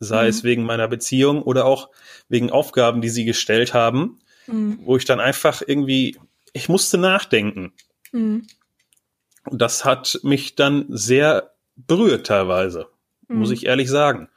sei Mhm. es wegen meiner Beziehung oder auch wegen Aufgaben, die sie gestellt haben, Mhm. wo ich dann einfach irgendwie, ich musste nachdenken. Mhm. Und das hat mich dann sehr berührt teilweise, muss Mhm. ich ehrlich sagen.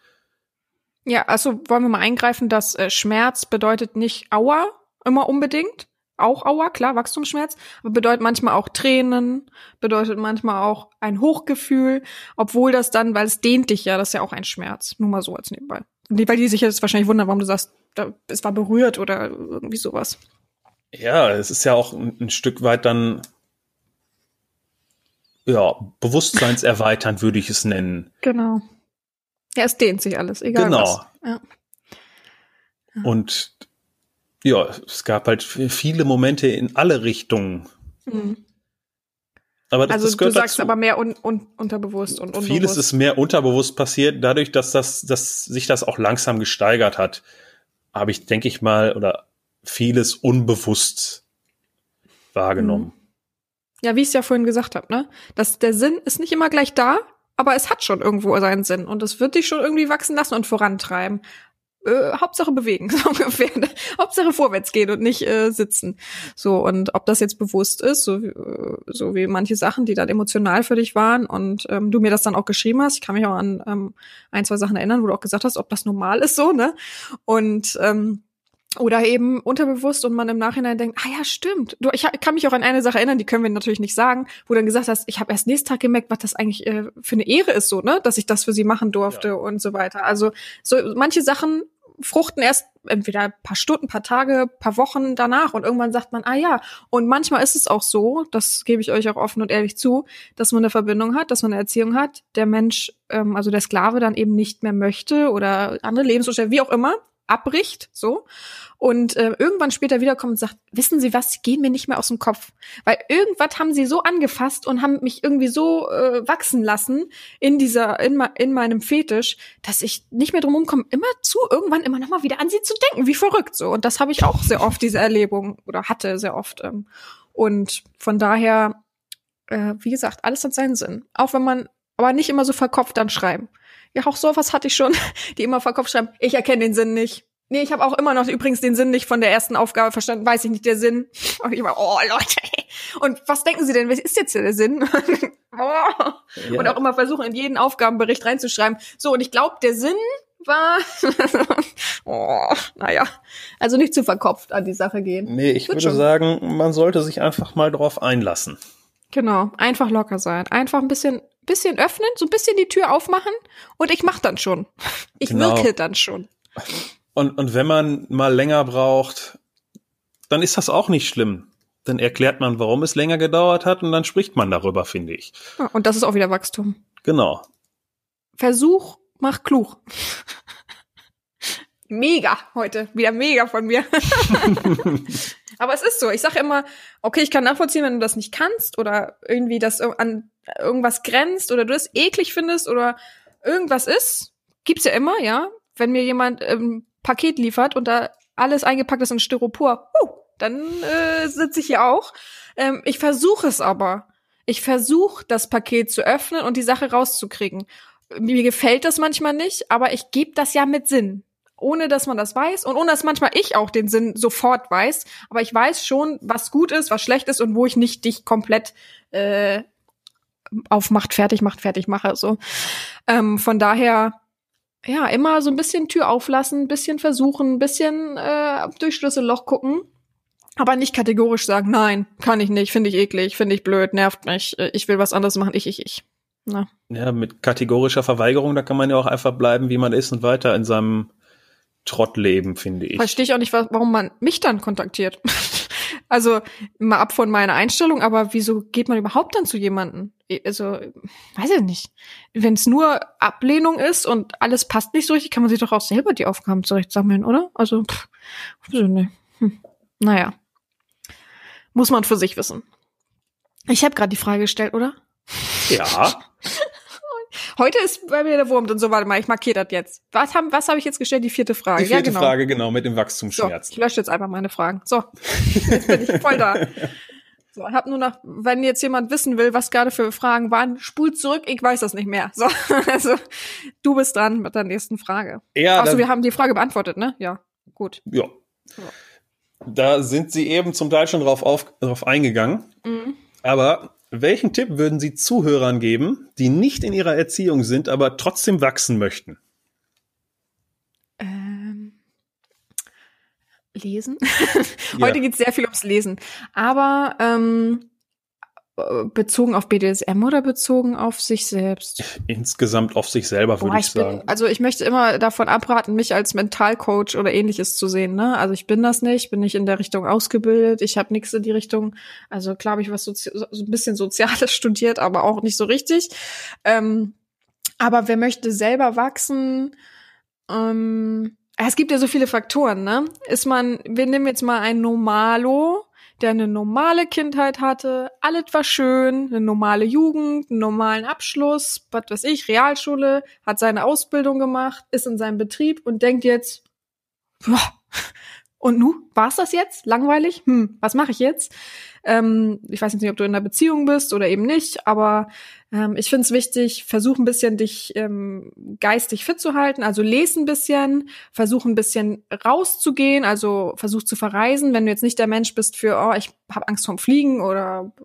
Ja, also wollen wir mal eingreifen, dass äh, Schmerz bedeutet nicht Aua immer unbedingt. Auch Aua, klar, Wachstumsschmerz, aber bedeutet manchmal auch Tränen, bedeutet manchmal auch ein Hochgefühl, obwohl das dann, weil es dehnt dich ja, das ist ja auch ein Schmerz. Nur mal so als nebenbei. Weil die sich jetzt wahrscheinlich wundern, warum du sagst, da, es war berührt oder irgendwie sowas. Ja, es ist ja auch ein, ein Stück weit dann, ja, bewusstseinserweiternd würde ich es nennen. Genau. Ja, es dehnt sich alles, egal Genau. was. Ja. Und ja, es gab halt viele Momente in alle Richtungen. Mhm. Aber das, Also das du sagst dazu. aber mehr un, un, unterbewusst und unbewusst. Vieles ist mehr unterbewusst passiert, dadurch, dass das, dass sich das auch langsam gesteigert hat, habe ich, denke ich mal, oder vieles unbewusst wahrgenommen. Ja, wie ich es ja vorhin gesagt habe, ne? Dass der Sinn ist nicht immer gleich da, aber es hat schon irgendwo seinen Sinn und es wird dich schon irgendwie wachsen lassen und vorantreiben. Äh, Hauptsache bewegen, so ungefähr. Hauptsache vorwärts gehen und nicht äh, sitzen. So, und ob das jetzt bewusst ist, so, wie- äh, so wie manche Sachen, die dann emotional für dich waren und ähm, du mir das dann auch geschrieben hast, ich kann mich auch an ähm, ein, zwei Sachen erinnern, wo du auch gesagt hast, ob das normal ist so, ne? Und ähm, oder eben unterbewusst und man im Nachhinein denkt, ah ja, stimmt. Du, ich kann mich auch an eine Sache erinnern, die können wir natürlich nicht sagen, wo du dann gesagt hast, ich habe erst nächsten Tag gemerkt, was das eigentlich äh, für eine Ehre ist, so, ne, dass ich das für sie machen durfte Ja. und so weiter. Also so manche Sachen fruchten erst entweder ein paar Stunden, paar Tage, paar Wochen danach und irgendwann sagt man, ah ja. Und manchmal ist es auch so, das gebe ich euch auch offen und ehrlich zu, dass man eine Verbindung hat, dass man eine Erziehung hat, der Mensch, ähm, also der Sklave dann eben nicht mehr möchte oder andere Lebensumstände, wie auch immer, abbricht, so. Und äh, irgendwann später wiederkommt und sagt, wissen Sie was, Sie gehen mir nicht mehr aus dem Kopf. Weil irgendwas haben Sie so angefasst und haben mich irgendwie so äh, wachsen lassen in dieser, in, in meinem Fetisch, dass ich nicht mehr drum rumkomme, immer zu, irgendwann immer noch mal wieder an Sie zu denken, wie verrückt so. Und das habe ich auch sehr oft, diese Erlebung, oder hatte sehr oft. Ähm, und von daher, äh, wie gesagt, alles hat seinen Sinn. Auch wenn man, aber nicht immer so verkopft dann schreiben. Ja, auch sowas hatte ich schon, die immer verkopft schreiben, ich erkenne den Sinn nicht. Nee, ich habe auch immer noch übrigens den Sinn nicht von der ersten Aufgabe verstanden, weiß ich nicht, der Sinn. Und ich war, oh Leute, und was denken Sie denn, was ist jetzt der Sinn? oh. Und auch immer versuchen, in jeden Aufgabenbericht reinzuschreiben, so, und ich glaube, der Sinn war, oh, naja, also nicht zu verkopft an die Sache gehen. Nee, ich Wird würde schon. sagen, man sollte sich einfach mal drauf einlassen. Genau, einfach locker sein. Einfach ein bisschen, bisschen öffnen, so ein bisschen die Tür aufmachen und ich mach dann schon. Ich Genau. wirke dann schon. Und, und wenn man mal länger braucht, dann ist das auch nicht schlimm. Dann erklärt man, warum es länger gedauert hat und dann spricht man darüber, finde ich. Ja, Und das ist auch wieder Wachstum. Genau. Versuch macht klug. mega heute, wieder mega von mir. Aber es ist so. Ich sage immer, okay, ich kann nachvollziehen, wenn du das nicht kannst oder irgendwie das an irgendwas grenzt oder du es eklig findest oder irgendwas ist. Gibt's ja immer, ja. Wenn mir jemand ähm, Paket liefert und da alles eingepackt ist in Styropor, huh, dann äh, sitze ich hier auch. Ähm, ich versuche es aber. Ich versuche, das Paket zu öffnen und die Sache rauszukriegen. Mir gefällt das manchmal nicht, aber ich gebe das ja mit Sinn. Ohne dass man das weiß und ohne dass manchmal ich auch den Sinn sofort weiß. Aber ich weiß schon, was gut ist, was schlecht ist und wo ich nicht dich komplett äh, auf Macht fertig, Macht fertig mache. So. Ähm, von daher, ja, immer so ein bisschen Tür auflassen, ein bisschen versuchen, ein bisschen äh, durch Schlüsselloch gucken. Aber nicht kategorisch sagen, nein, kann ich nicht, finde ich eklig, finde ich blöd, nervt mich, äh, ich will was anderes machen, ich, ich, ich. Na. Ja, mit kategorischer Verweigerung, da kann man ja auch einfach bleiben, wie man ist und weiter in seinem Trott leben, finde ich. Verstehe ich auch nicht, wa- warum man mich dann kontaktiert. also mal ab von meiner Einstellung, aber wieso geht man überhaupt dann zu jemanden? Also, weiß ich nicht. Wenn es nur Ablehnung ist und alles passt nicht so richtig, kann man sich doch auch selber die Aufgaben zurechtsammeln, oder? Also, pff, nicht. Hm. Naja. Muss man für sich wissen. Ich habe gerade die Frage gestellt, oder? Ja, Heute ist bei mir der Wurm und so, warte mal, ich markiere das jetzt. Was habe was hab ich jetzt gestellt? Die vierte Frage. Die vierte ja, genau. Frage, genau, mit dem So, Wachstumsschmerz. ich lösche jetzt einfach meine Fragen. So, jetzt bin ich voll da. So, hab nur noch, wenn jetzt jemand wissen will, was gerade für Fragen waren, spult zurück, ich weiß das nicht mehr. So, also du bist dran mit der nächsten Frage. Ja, Achso, da- wir haben die Frage beantwortet, ne? Ja, gut. Ja. Da sind Sie eben zum Teil schon drauf, auf, drauf eingegangen. Mhm. Aber welchen Tipp würden Sie Zuhörern geben, die nicht in ihrer Erziehung sind, aber trotzdem wachsen möchten? Ähm, lesen. Ja. Heute geht es sehr viel ums Lesen. Aber ähm, äh, bezogen auf BDSM oder bezogen auf sich selbst? Insgesamt auf sich selber, würde ich, ich bin, sagen. also ich möchte immer davon abraten, mich als Mentalcoach oder ähnliches zu sehen. Ne? Also ich bin das nicht, bin nicht in der Richtung ausgebildet, ich habe nichts in die Richtung, also klar habe ich was Sozi so ein bisschen Soziales studiert, aber auch nicht so richtig. Ähm, aber wer möchte selber wachsen, ähm, es gibt ja so viele Faktoren, ne? Ist man, wir nehmen jetzt mal ein Normalo, der eine normale Kindheit hatte, alles war schön, eine normale Jugend, einen normalen Abschluss, was weiß ich, Realschule, hat seine Ausbildung gemacht, ist in seinem Betrieb und denkt jetzt, boah, und nu, war's das jetzt? Langweilig? Hm, was mache ich jetzt? Ähm, ich weiß jetzt nicht, ob du in einer Beziehung bist oder eben nicht, aber ähm, ich finde es wichtig, versuch ein bisschen dich ähm, geistig fit zu halten, also lese ein bisschen, versuch ein bisschen rauszugehen, also versuch zu verreisen, wenn du jetzt nicht der Mensch bist für, oh, ich habe Angst vorm Fliegen oder äh,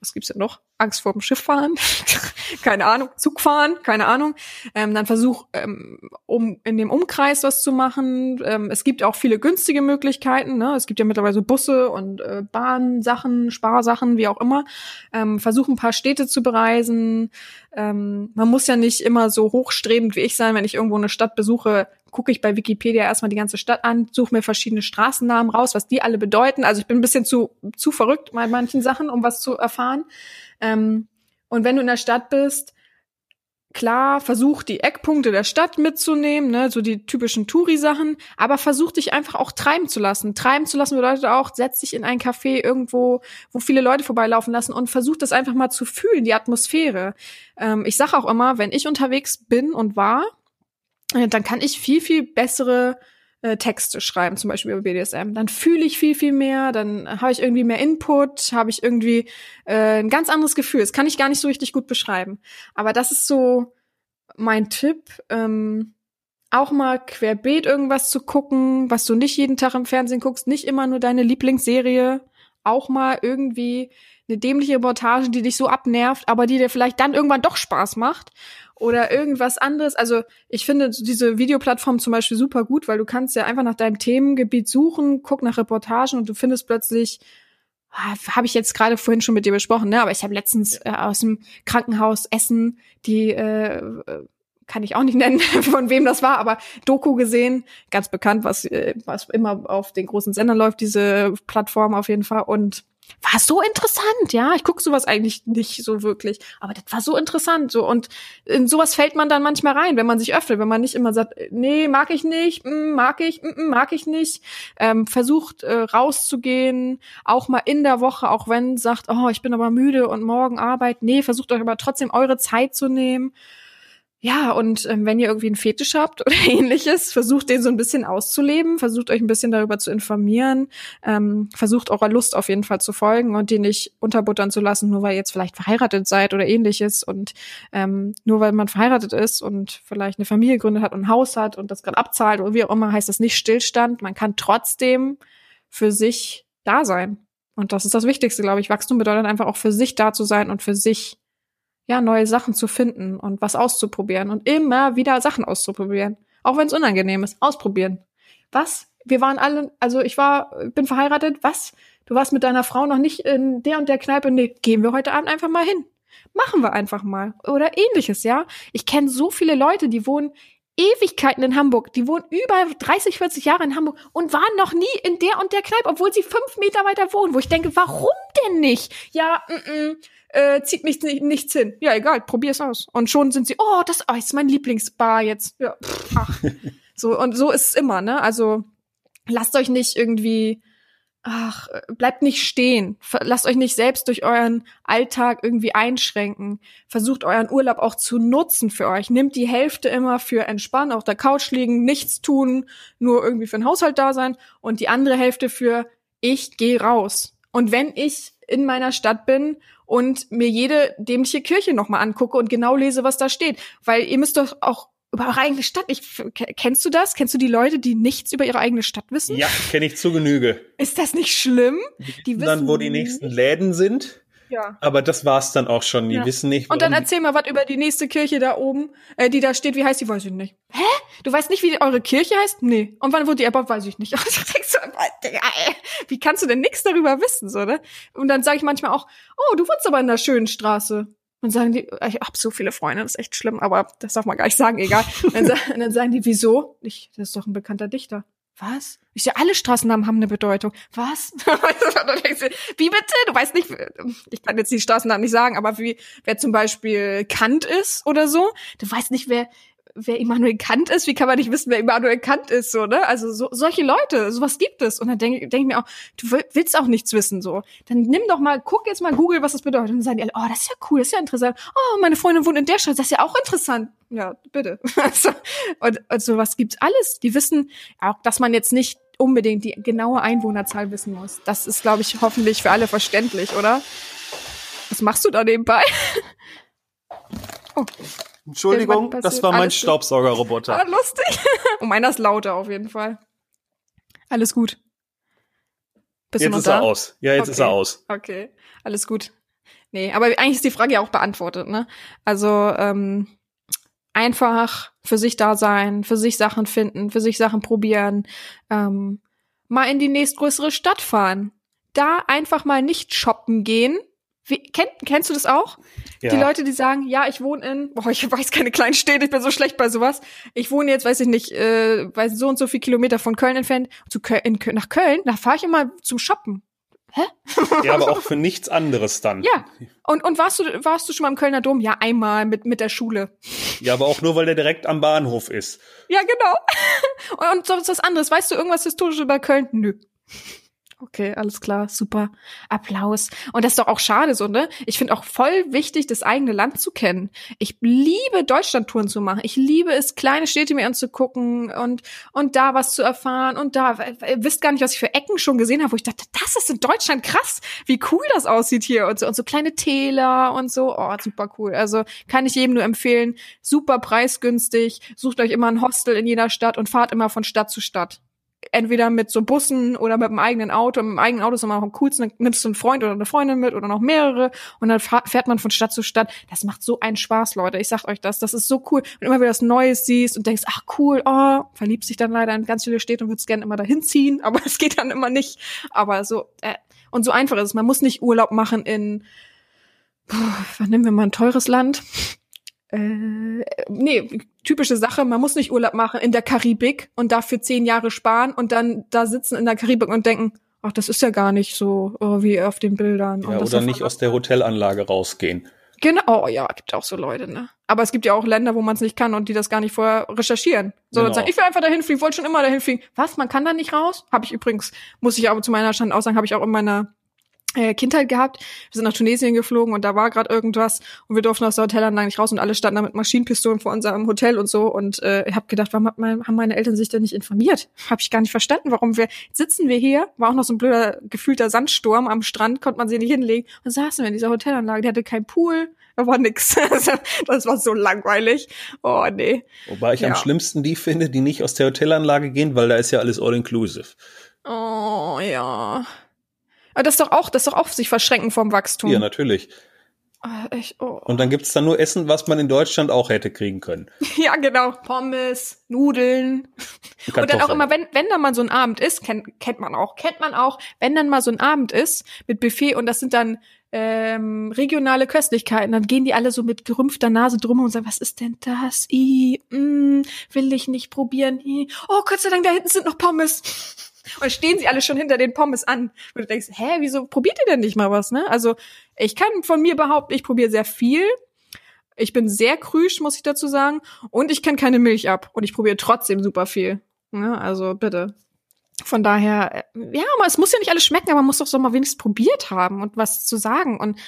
was gibt's denn noch? Angst vorm Schifffahren? keine Ahnung, Zugfahren, keine Ahnung. Ähm, dann versuch, ähm, um in dem Umkreis was zu machen. Ähm, es gibt auch viele günstige Möglichkeiten. Ne? Es gibt ja mittlerweile Busse und äh, Bahnsachen, Sparsachen, wie auch immer. Ähm, versuch ein paar Städte zu bereisen. Ähm, man muss ja nicht immer so hochstrebend wie ich sein, wenn ich irgendwo eine Stadt besuche, gucke ich bei Wikipedia erstmal die ganze Stadt an, suche mir verschiedene Straßennamen raus, was die alle bedeuten. Also ich bin ein bisschen zu, zu verrückt bei manchen Sachen, um was zu erfahren. Ähm, und wenn du in der Stadt bist, klar, versuch die Eckpunkte der Stadt mitzunehmen, ne, so die typischen Touri-Sachen, aber versuch dich einfach auch treiben zu lassen. Treiben zu lassen bedeutet auch, setz dich in ein Café irgendwo, wo viele Leute vorbeilaufen lassen und versuch das einfach mal zu fühlen, die Atmosphäre. Ähm, ich sage auch immer, wenn ich unterwegs bin und war, äh, dann kann ich viel, viel bessere äh, Texte schreiben, zum Beispiel über BDSM. Dann fühle ich viel, viel mehr, dann habe ich irgendwie mehr Input, habe ich irgendwie äh, ein ganz anderes Gefühl. Das kann ich gar nicht so richtig gut beschreiben. Aber das ist so mein Tipp, ähm, auch mal querbeet irgendwas zu gucken, was du nicht jeden Tag im Fernsehen guckst, nicht immer nur deine Lieblingsserie, auch mal irgendwie eine dämliche Reportage, die dich so abnervt, aber die dir vielleicht dann irgendwann doch Spaß macht oder irgendwas anderes. Also ich finde diese Videoplattform zum Beispiel super gut, weil du kannst ja einfach nach deinem Themengebiet suchen, guck nach Reportagen und du findest plötzlich, ah, habe ich jetzt gerade vorhin schon mit dir besprochen, ne? Aber ich habe letztens äh, aus dem Krankenhaus Essen die äh, kann ich auch nicht nennen, von wem das war, aber Doku gesehen, ganz bekannt, was, äh, was immer auf den großen Sendern läuft, diese Plattform auf jeden Fall. Und war so interessant, ja. Ich gucke sowas eigentlich nicht so wirklich, aber das war so interessant. So und in sowas fällt man dann manchmal rein, wenn man sich öffnet, wenn man nicht immer sagt, nee, mag ich nicht, mm, mag ich, mm, mm, mag ich nicht. Ähm, versucht äh, rauszugehen, auch mal in der Woche, auch wenn sagt, oh, ich bin aber müde und morgen Arbeit. Nee, versucht euch aber trotzdem eure Zeit zu nehmen. Ja, und ähm, wenn ihr irgendwie einen Fetisch habt oder ähnliches, versucht den so ein bisschen auszuleben, versucht euch ein bisschen darüber zu informieren, ähm, versucht eurer Lust auf jeden Fall zu folgen und die nicht unterbuttern zu lassen, nur weil ihr jetzt vielleicht verheiratet seid oder ähnliches und ähm, nur weil man verheiratet ist und vielleicht eine Familie gegründet hat und ein Haus hat und das gerade abzahlt oder wie auch immer, heißt das nicht Stillstand. Man kann trotzdem für sich da sein. Und das ist das Wichtigste, glaube ich. Wachstum bedeutet einfach auch für sich da zu sein und für sich ja, neue Sachen zu finden und was auszuprobieren und immer wieder Sachen auszuprobieren. Auch wenn es unangenehm ist. Ausprobieren. Was? Wir waren alle, also ich war, bin verheiratet. Was? Du warst mit deiner Frau noch nicht in der und der Kneipe? Nee, gehen wir heute Abend einfach mal hin. Machen wir einfach mal. Oder ähnliches, ja. Ich kenne so viele Leute, die wohnen Ewigkeiten in Hamburg. Die wohnen über 30, 40 Jahre in Hamburg und waren noch nie in der und der Kneipe, obwohl sie fünf Meter weiter wohnen. Wo ich denke, warum denn nicht? Ja, mm, mm, äh, zieht mich nicht, nichts hin. Ja, egal, probier's aus. Und schon sind sie, oh, das oh, ist mein Lieblingsbar jetzt. Ja, pff, ach. so, und so ist es immer, ne? Also lasst euch nicht irgendwie ach, bleibt nicht stehen. Lasst euch nicht selbst durch euren Alltag irgendwie einschränken. Versucht euren Urlaub auch zu nutzen für euch. Nehmt die Hälfte immer für entspannen, auf der Couch liegen, nichts tun, nur irgendwie für den Haushalt da sein und die andere Hälfte für ich gehe raus. Und wenn ich in meiner Stadt bin und mir jede dämliche Kirche nochmal angucke und genau lese, was da steht. Weil ihr müsst doch auch über eure eigene Stadt. Ich, ke- kennst du das? Kennst du die Leute, die nichts über ihre eigene Stadt wissen? Ja, kenne ich zu Genüge. Ist das nicht schlimm? Die Dann, wo die nächsten Läden sind. Ja. Aber das war's dann auch schon. Die Ja. wissen nicht, Und dann erzähl mal was über die nächste Kirche da oben, äh, die da steht. Wie heißt die? Weiß ich nicht. Hä? Du weißt nicht, wie eure Kirche heißt? Nee. Und wann wurde die erbaut? Weiß ich nicht. Denkst du, Digga, ey, wie kannst du denn nichts darüber wissen, so, ne? Und dann sage ich manchmal auch, oh, du wohnst aber in der schönen Straße. Und sagen die, ich hab so viele Freunde, das ist echt schlimm, aber das darf man gar nicht sagen, egal. Und dann, sa- und dann sagen die, wieso? Ich, das ist doch ein bekannter Dichter. Was? Ich sehe, alle Straßennamen haben eine Bedeutung. Was? Wie bitte? Du weißt nicht, ich kann jetzt die Straßennamen nicht sagen, aber wie, wer zum Beispiel Kant ist oder so. Du weißt nicht, wer, wer Immanuel Kant ist. Wie kann man nicht wissen, wer Immanuel Kant ist, so, ne? Also, so, solche Leute, sowas gibt es. Und dann denke denk ich mir auch, du will- willst auch nichts wissen, so. Dann nimm doch mal, guck jetzt mal Google, was das bedeutet. Und dann sagen die alle, oh, das ist ja cool, das ist ja interessant. Oh, meine Freundin wohnt in der Stadt, das ist ja auch interessant. Ja, bitte. Also, und, und sowas gibt's alles. Die wissen auch, dass man jetzt nicht unbedingt die genaue Einwohnerzahl wissen muss. Das ist, glaube ich, hoffentlich für alle verständlich, oder? Was machst du da nebenbei? Entschuldigung, das war mein. Staubsaugerroboter. Ah, lustig. Und meiner ist lauter auf jeden Fall. Alles gut. Bist Jetzt ist da? er aus. Ja, jetzt Okay. ist er aus. Okay, alles gut. Nee, aber eigentlich ist die Frage ja auch beantwortet, ne? Also ähm, einfach für sich da sein, für sich Sachen finden, für sich Sachen probieren, ähm, mal in die nächstgrößere Stadt fahren. Da einfach mal nicht shoppen gehen. Wie, kenn, kennst du das auch? Ja. Die Leute, die sagen, ja, ich wohne in, boah, ich weiß keine kleinen Städte, ich bin so schlecht bei sowas. Ich wohne jetzt, weiß ich nicht, äh, weiß so und so viel Kilometer von Köln entfernt, zu Köl in, nach Köln, da fahre ich immer zum Shoppen. ja, aber auch für nichts anderes dann. Ja. Und, und warst du, warst du schon mal im Kölner Dom? Ja, einmal mit, mit der Schule. Ja, aber auch nur, weil der direkt am Bahnhof ist. Ja, genau. Und, und sonst was anderes. Weißt du irgendwas Historisches über Köln? Nö. Okay, alles klar, super. Applaus. Und das ist doch auch schade so, ne? Ich finde auch voll wichtig, das eigene Land zu kennen. Ich liebe Deutschlandtouren zu machen. Ich liebe es, kleine Städte mir anzugucken und, und da was zu erfahren und da. Ihr wisst gar nicht, was ich für Ecken schon gesehen habe, wo ich dachte, das ist in Deutschland krass, wie cool das aussieht hier und so, und so kleine Täler und so. Oh, super cool. Also kann ich jedem nur empfehlen. Super preisgünstig. Sucht euch immer ein Hostel in jeder Stadt und fahrt immer von Stadt zu Stadt entweder mit so Bussen oder mit dem eigenen Auto. Mit dem eigenen Auto ist immer noch am coolsten. Dann nimmst du einen Freund oder eine Freundin mit oder noch mehrere und dann fährt man von Stadt zu Stadt. Das macht so einen Spaß, Leute. Ich sag euch das. Das ist so cool. Und immer wieder was Neues siehst und denkst, ach cool, oh, verliebst dich dann leider in ganz viele Städte und würdest gerne immer dahin ziehen, aber es geht dann immer nicht. Aber so, äh, und so einfach ist es. Man muss nicht Urlaub machen in, puh, was nehmen wir mal ein teures Land? Äh, nee, typische Sache, man muss nicht Urlaub machen in der Karibik und dafür zehn Jahre sparen und dann da sitzen in der Karibik und denken, ach, das ist ja gar nicht so oh, wie auf den Bildern. Ja, oder nicht aus der Hotelanlage rausgehen. Genau, oh, ja, gibt auch so Leute, ne? Aber es gibt ja auch Länder, wo man es nicht kann und die das gar nicht vorher recherchieren. Sondern Genau. sagen, ich will einfach dahin fliegen, wollte schon immer dahin fliegen. Was, man kann da nicht raus? Habe ich übrigens, muss ich aber zu meiner Stand auch sagen, habe ich auch in meiner Kindheit gehabt. Wir sind nach Tunesien geflogen und da war gerade irgendwas und wir durften aus der Hotelanlage nicht raus und alle standen da mit Maschinenpistolen vor unserem Hotel und so und äh, ich habe gedacht, warum mein, haben meine Eltern sich denn nicht informiert? Habe ich gar nicht verstanden, warum wir sitzen wir hier, war auch noch so ein blöder gefühlter Sandsturm am Strand, konnte man sie nicht hinlegen und saßen wir in dieser Hotelanlage, die hatte keinen Pool, da war nix. Also, das war so langweilig. Oh nee. Wobei ich am Ja. schlimmsten die finde, die nicht aus der Hotelanlage gehen, weil da ist ja alles all inclusive. Oh ja. Aber das ist doch auch, das ist doch auch sich verschränken vom Wachstum. Ja, natürlich. Ah, echt, oh. Und dann gibt's dann nur Essen, was man in Deutschland auch hätte kriegen können. Ja, genau. Pommes, Nudeln. Und dann auch Kartoffeln. immer, wenn, wenn dann mal so ein Abend ist, kennt, kennt man auch, kennt man auch, wenn dann mal so ein Abend ist mit Buffet und das sind dann ähm, regionale Köstlichkeiten, dann gehen die alle so mit gerümpfter Nase drum und sagen, was ist denn das? I, mm, will ich nicht probieren. I. Oh, Gott sei Dank, da hinten sind noch Pommes. Und stehen sie alle schon hinter den Pommes an. Und du denkst, hä, wieso probiert ihr denn nicht mal was, ne? Also, ich kann von mir behaupten, ich probiere sehr viel. Ich bin sehr krüsch, muss ich dazu sagen. Und ich kann keine Milch ab. Und ich probiere trotzdem super viel. Ja, also bitte. Von daher, äh, ja, aber es muss ja nicht alles schmecken, aber man muss doch so mal wenigstens probiert haben und was zu sagen. Und,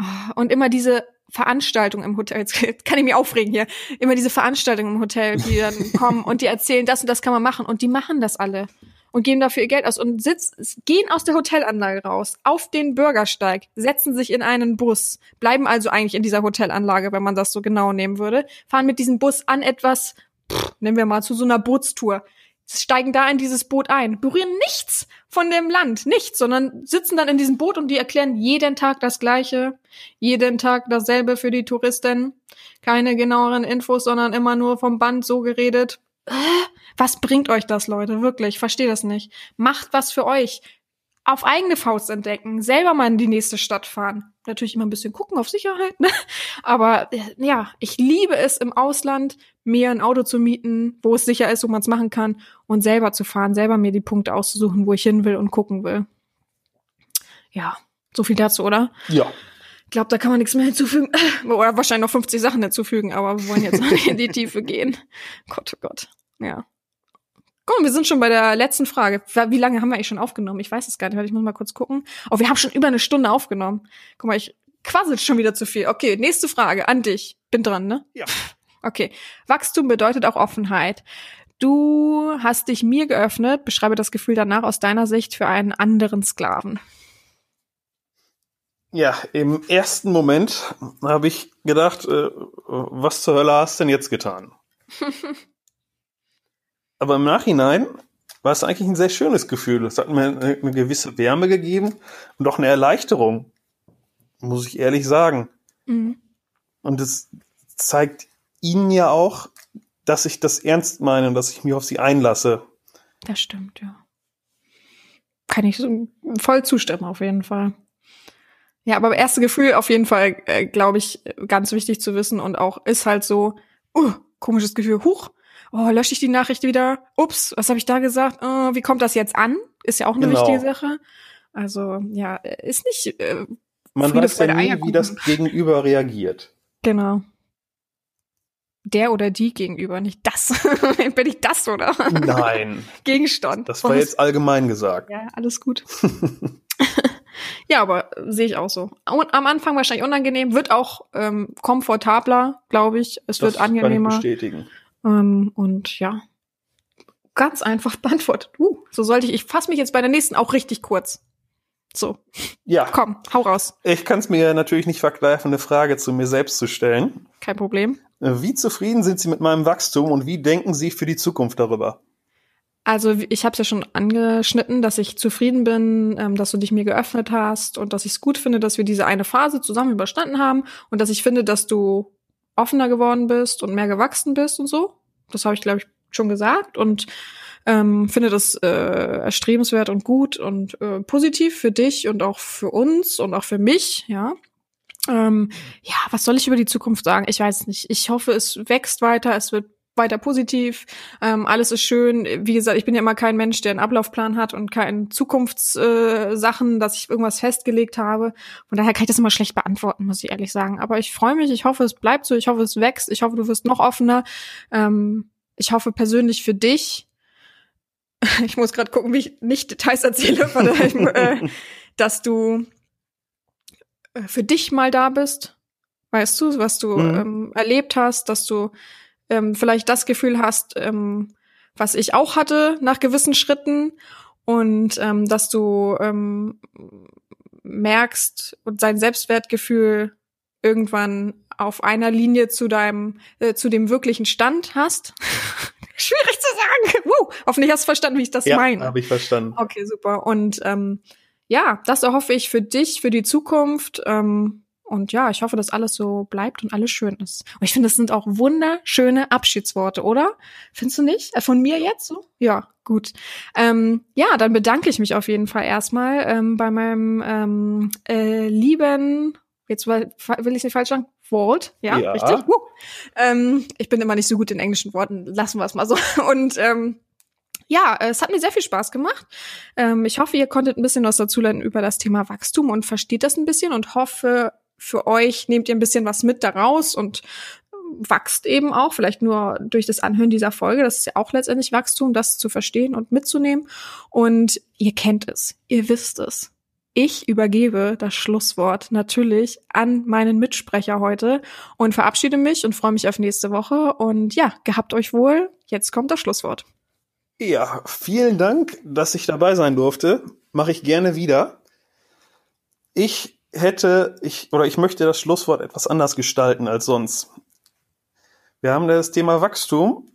oh, und immer diese Veranstaltung im Hotel, jetzt kann ich mich aufregen hier, immer diese Veranstaltungen im Hotel, die dann kommen und die erzählen, das und das kann man machen. Und die machen das alle und geben dafür ihr Geld aus und sitzen, gehen aus der Hotelanlage raus, auf den Bürgersteig, setzen sich in einen Bus, bleiben also eigentlich in dieser Hotelanlage, wenn man das so genau nehmen würde, fahren mit diesem Bus an etwas, pff, nehmen wir mal zu so einer Bootstour, steigen da in dieses Boot ein, berühren nichts von dem Land, nichts, sondern sitzen dann in diesem Boot und die erklären jeden Tag das Gleiche, jeden Tag dasselbe für die Touristen, keine genaueren Infos, sondern immer nur vom Band so geredet. Äh, was bringt euch das, Leute? Wirklich, ich verstehe das nicht. Macht was für euch. Auf eigene Faust entdecken, selber mal in die nächste Stadt fahren. Natürlich immer ein bisschen gucken auf Sicherheit, ne? Aber äh, ja, ich liebe es im Ausland, mir ein Auto zu mieten, wo es sicher ist, wo man es machen kann und selber zu fahren, selber mir die Punkte auszusuchen, wo ich hin will und gucken will. Ja, so viel dazu, oder? Ja. Ich glaube, da kann man nichts mehr hinzufügen. Oder wahrscheinlich noch 50 Sachen hinzufügen, aber wir wollen jetzt nicht in die Tiefe gehen. Gott, oh Gott. Ja. Guck mal, wir sind schon bei der letzten Frage. Wie lange haben wir eigentlich schon aufgenommen? Ich weiß es gar nicht. Ich muss mal kurz gucken. Oh, wir haben schon über eine Stunde aufgenommen. Guck mal, ich quassel schon wieder zu viel. Okay, nächste Frage an dich. Bin dran, ne? Ja. Okay. Wachstum bedeutet auch Offenheit. Du hast dich mir geöffnet. Beschreibe das Gefühl danach aus deiner Sicht für einen anderen Sklaven. Ja, im ersten Moment habe ich gedacht, äh, was zur Hölle hast du denn jetzt getan? Aber im Nachhinein war es eigentlich ein sehr schönes Gefühl. Es hat mir eine, eine gewisse Wärme gegeben und auch eine Erleichterung, muss ich ehrlich sagen. Mhm. Und es zeigt Ihnen ja auch, dass ich das ernst meine und dass ich mich auf Sie einlasse. Das stimmt, ja. Kann ich voll zustimmen, auf jeden Fall. Ja, aber erste Gefühl auf jeden Fall, äh, glaube ich, ganz wichtig zu wissen und auch ist halt so, uh, komisches Gefühl, huch, oh, lösche ich die Nachricht wieder? Ups, was habe ich da gesagt? Oh, wie kommt das jetzt an? Ist ja auch eine Genau. wichtige Sache. Also, ja, ist nicht äh, Man Friede, weiß ja Freude, nie, wie Eierkuchen. das Gegenüber reagiert. genau. Der oder die gegenüber, nicht das. Bin ich das oder? Nein, Gegenstand. das war jetzt allgemein gesagt. Ja, alles gut. ja, aber sehe ich auch so. Und am Anfang wahrscheinlich unangenehm, wird auch ähm, komfortabler, glaube ich. Es Das wird kann ich angenehmer. bestätigen. Ähm, und ja, ganz einfach beantwortet. Uh, so sollte ich. Ich fasse mich jetzt bei der nächsten auch richtig kurz. So, Ja, komm, hau raus. ich kann es mir natürlich nicht verkneifen, eine Frage zu mir selbst zu stellen. Kein Problem. Wie zufrieden sind Sie mit meinem Wachstum und wie denken Sie für die Zukunft darüber? Also ich habe es ja schon angeschnitten, dass ich zufrieden bin, ähm, dass du dich mir geöffnet hast und dass ich es gut finde, dass wir diese eine Phase zusammen überstanden haben und dass ich finde, dass du offener geworden bist und mehr gewachsen bist und so. Das habe ich, glaube ich, schon gesagt und ähm, finde das äh, erstrebenswert und gut und äh, positiv für dich und auch für uns und auch für mich, ja. Ähm, ja, was soll ich über die Zukunft sagen? Ich weiß nicht. Ich hoffe, es wächst weiter, es wird weiter positiv. Ähm, alles ist schön. Wie gesagt, ich bin ja immer kein Mensch, der einen Ablaufplan hat und keinen Zukunftssachen, äh, dass ich irgendwas festgelegt habe. Von daher kann ich das immer schlecht beantworten, muss ich ehrlich sagen. Aber ich freue mich. Ich hoffe, es bleibt so. Ich hoffe, es wächst. Ich hoffe, du wirst noch offener. Ähm, ich hoffe persönlich für dich. Ich muss gerade gucken, wie ich nicht Details erzähle, von daher, äh, dass du äh, für dich mal da bist. Weißt du, was du Mhm. ähm, erlebt hast, dass du ähm, vielleicht das Gefühl hast, ähm, was ich auch hatte nach gewissen Schritten und ähm, dass du ähm, merkst und sein Selbstwertgefühl irgendwann auf einer Linie zu deinem äh, zu dem wirklichen Stand hast. Schwierig zu sagen. Wow, hoffentlich hast du verstanden, wie ich das ja, meine. habe ich verstanden. Okay, super. Und ähm, ja, das erhoffe ich für dich, für die Zukunft. Ähm, und ja, ich hoffe, dass alles so bleibt und alles schön ist. Und ich finde, das sind auch wunderschöne Abschiedsworte, oder? Findest du nicht? Äh, Von mir jetzt so? Ja, gut. Ähm, ja, dann bedanke ich mich auf jeden Fall erstmal ähm, bei meinem ähm, äh, lieben, jetzt will ich nicht falsch sagen, Walt, ja, Ja. richtig. Wuh. Ähm, ich bin immer nicht so gut in englischen Worten, lassen wir es mal so. Und ähm, ja, es hat mir sehr viel Spaß gemacht. Ähm, ich hoffe, ihr konntet ein bisschen was dazulernen über das Thema Wachstum und versteht das ein bisschen und hoffe, für euch nehmt ihr ein bisschen was mit daraus und wächst eben auch, vielleicht nur durch das Anhören dieser Folge. Das ist ja auch letztendlich Wachstum, das zu verstehen und mitzunehmen. Und ihr kennt es, ihr wisst es. Ich übergebe das Schlusswort natürlich an meinen Mitsprecher heute und verabschiede mich und freue mich auf nächste Woche. Und ja, gehabt euch wohl. Jetzt kommt das Schlusswort. Ja, vielen Dank, dass ich dabei sein durfte. Mache ich gerne wieder. Ich hätte, ich, oder ich möchte das Schlusswort etwas anders gestalten als sonst. Wir haben das Thema Wachstum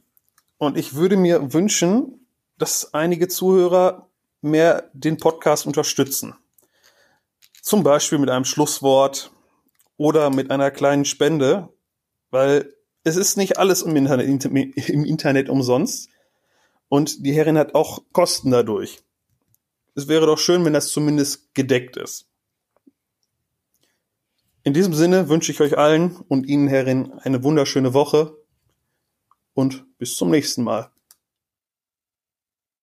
und ich würde mir wünschen, dass einige Zuhörer mehr den Podcast unterstützen. Zum Beispiel mit einem Schlusswort oder mit einer kleinen Spende, weil es ist nicht alles im Internet, im Internet umsonst und die Herrin hat auch Kosten dadurch. Es wäre doch schön, wenn das zumindest gedeckt ist. In diesem Sinne wünsche ich euch allen und Ihnen, Herrin, eine wunderschöne Woche und bis zum nächsten Mal.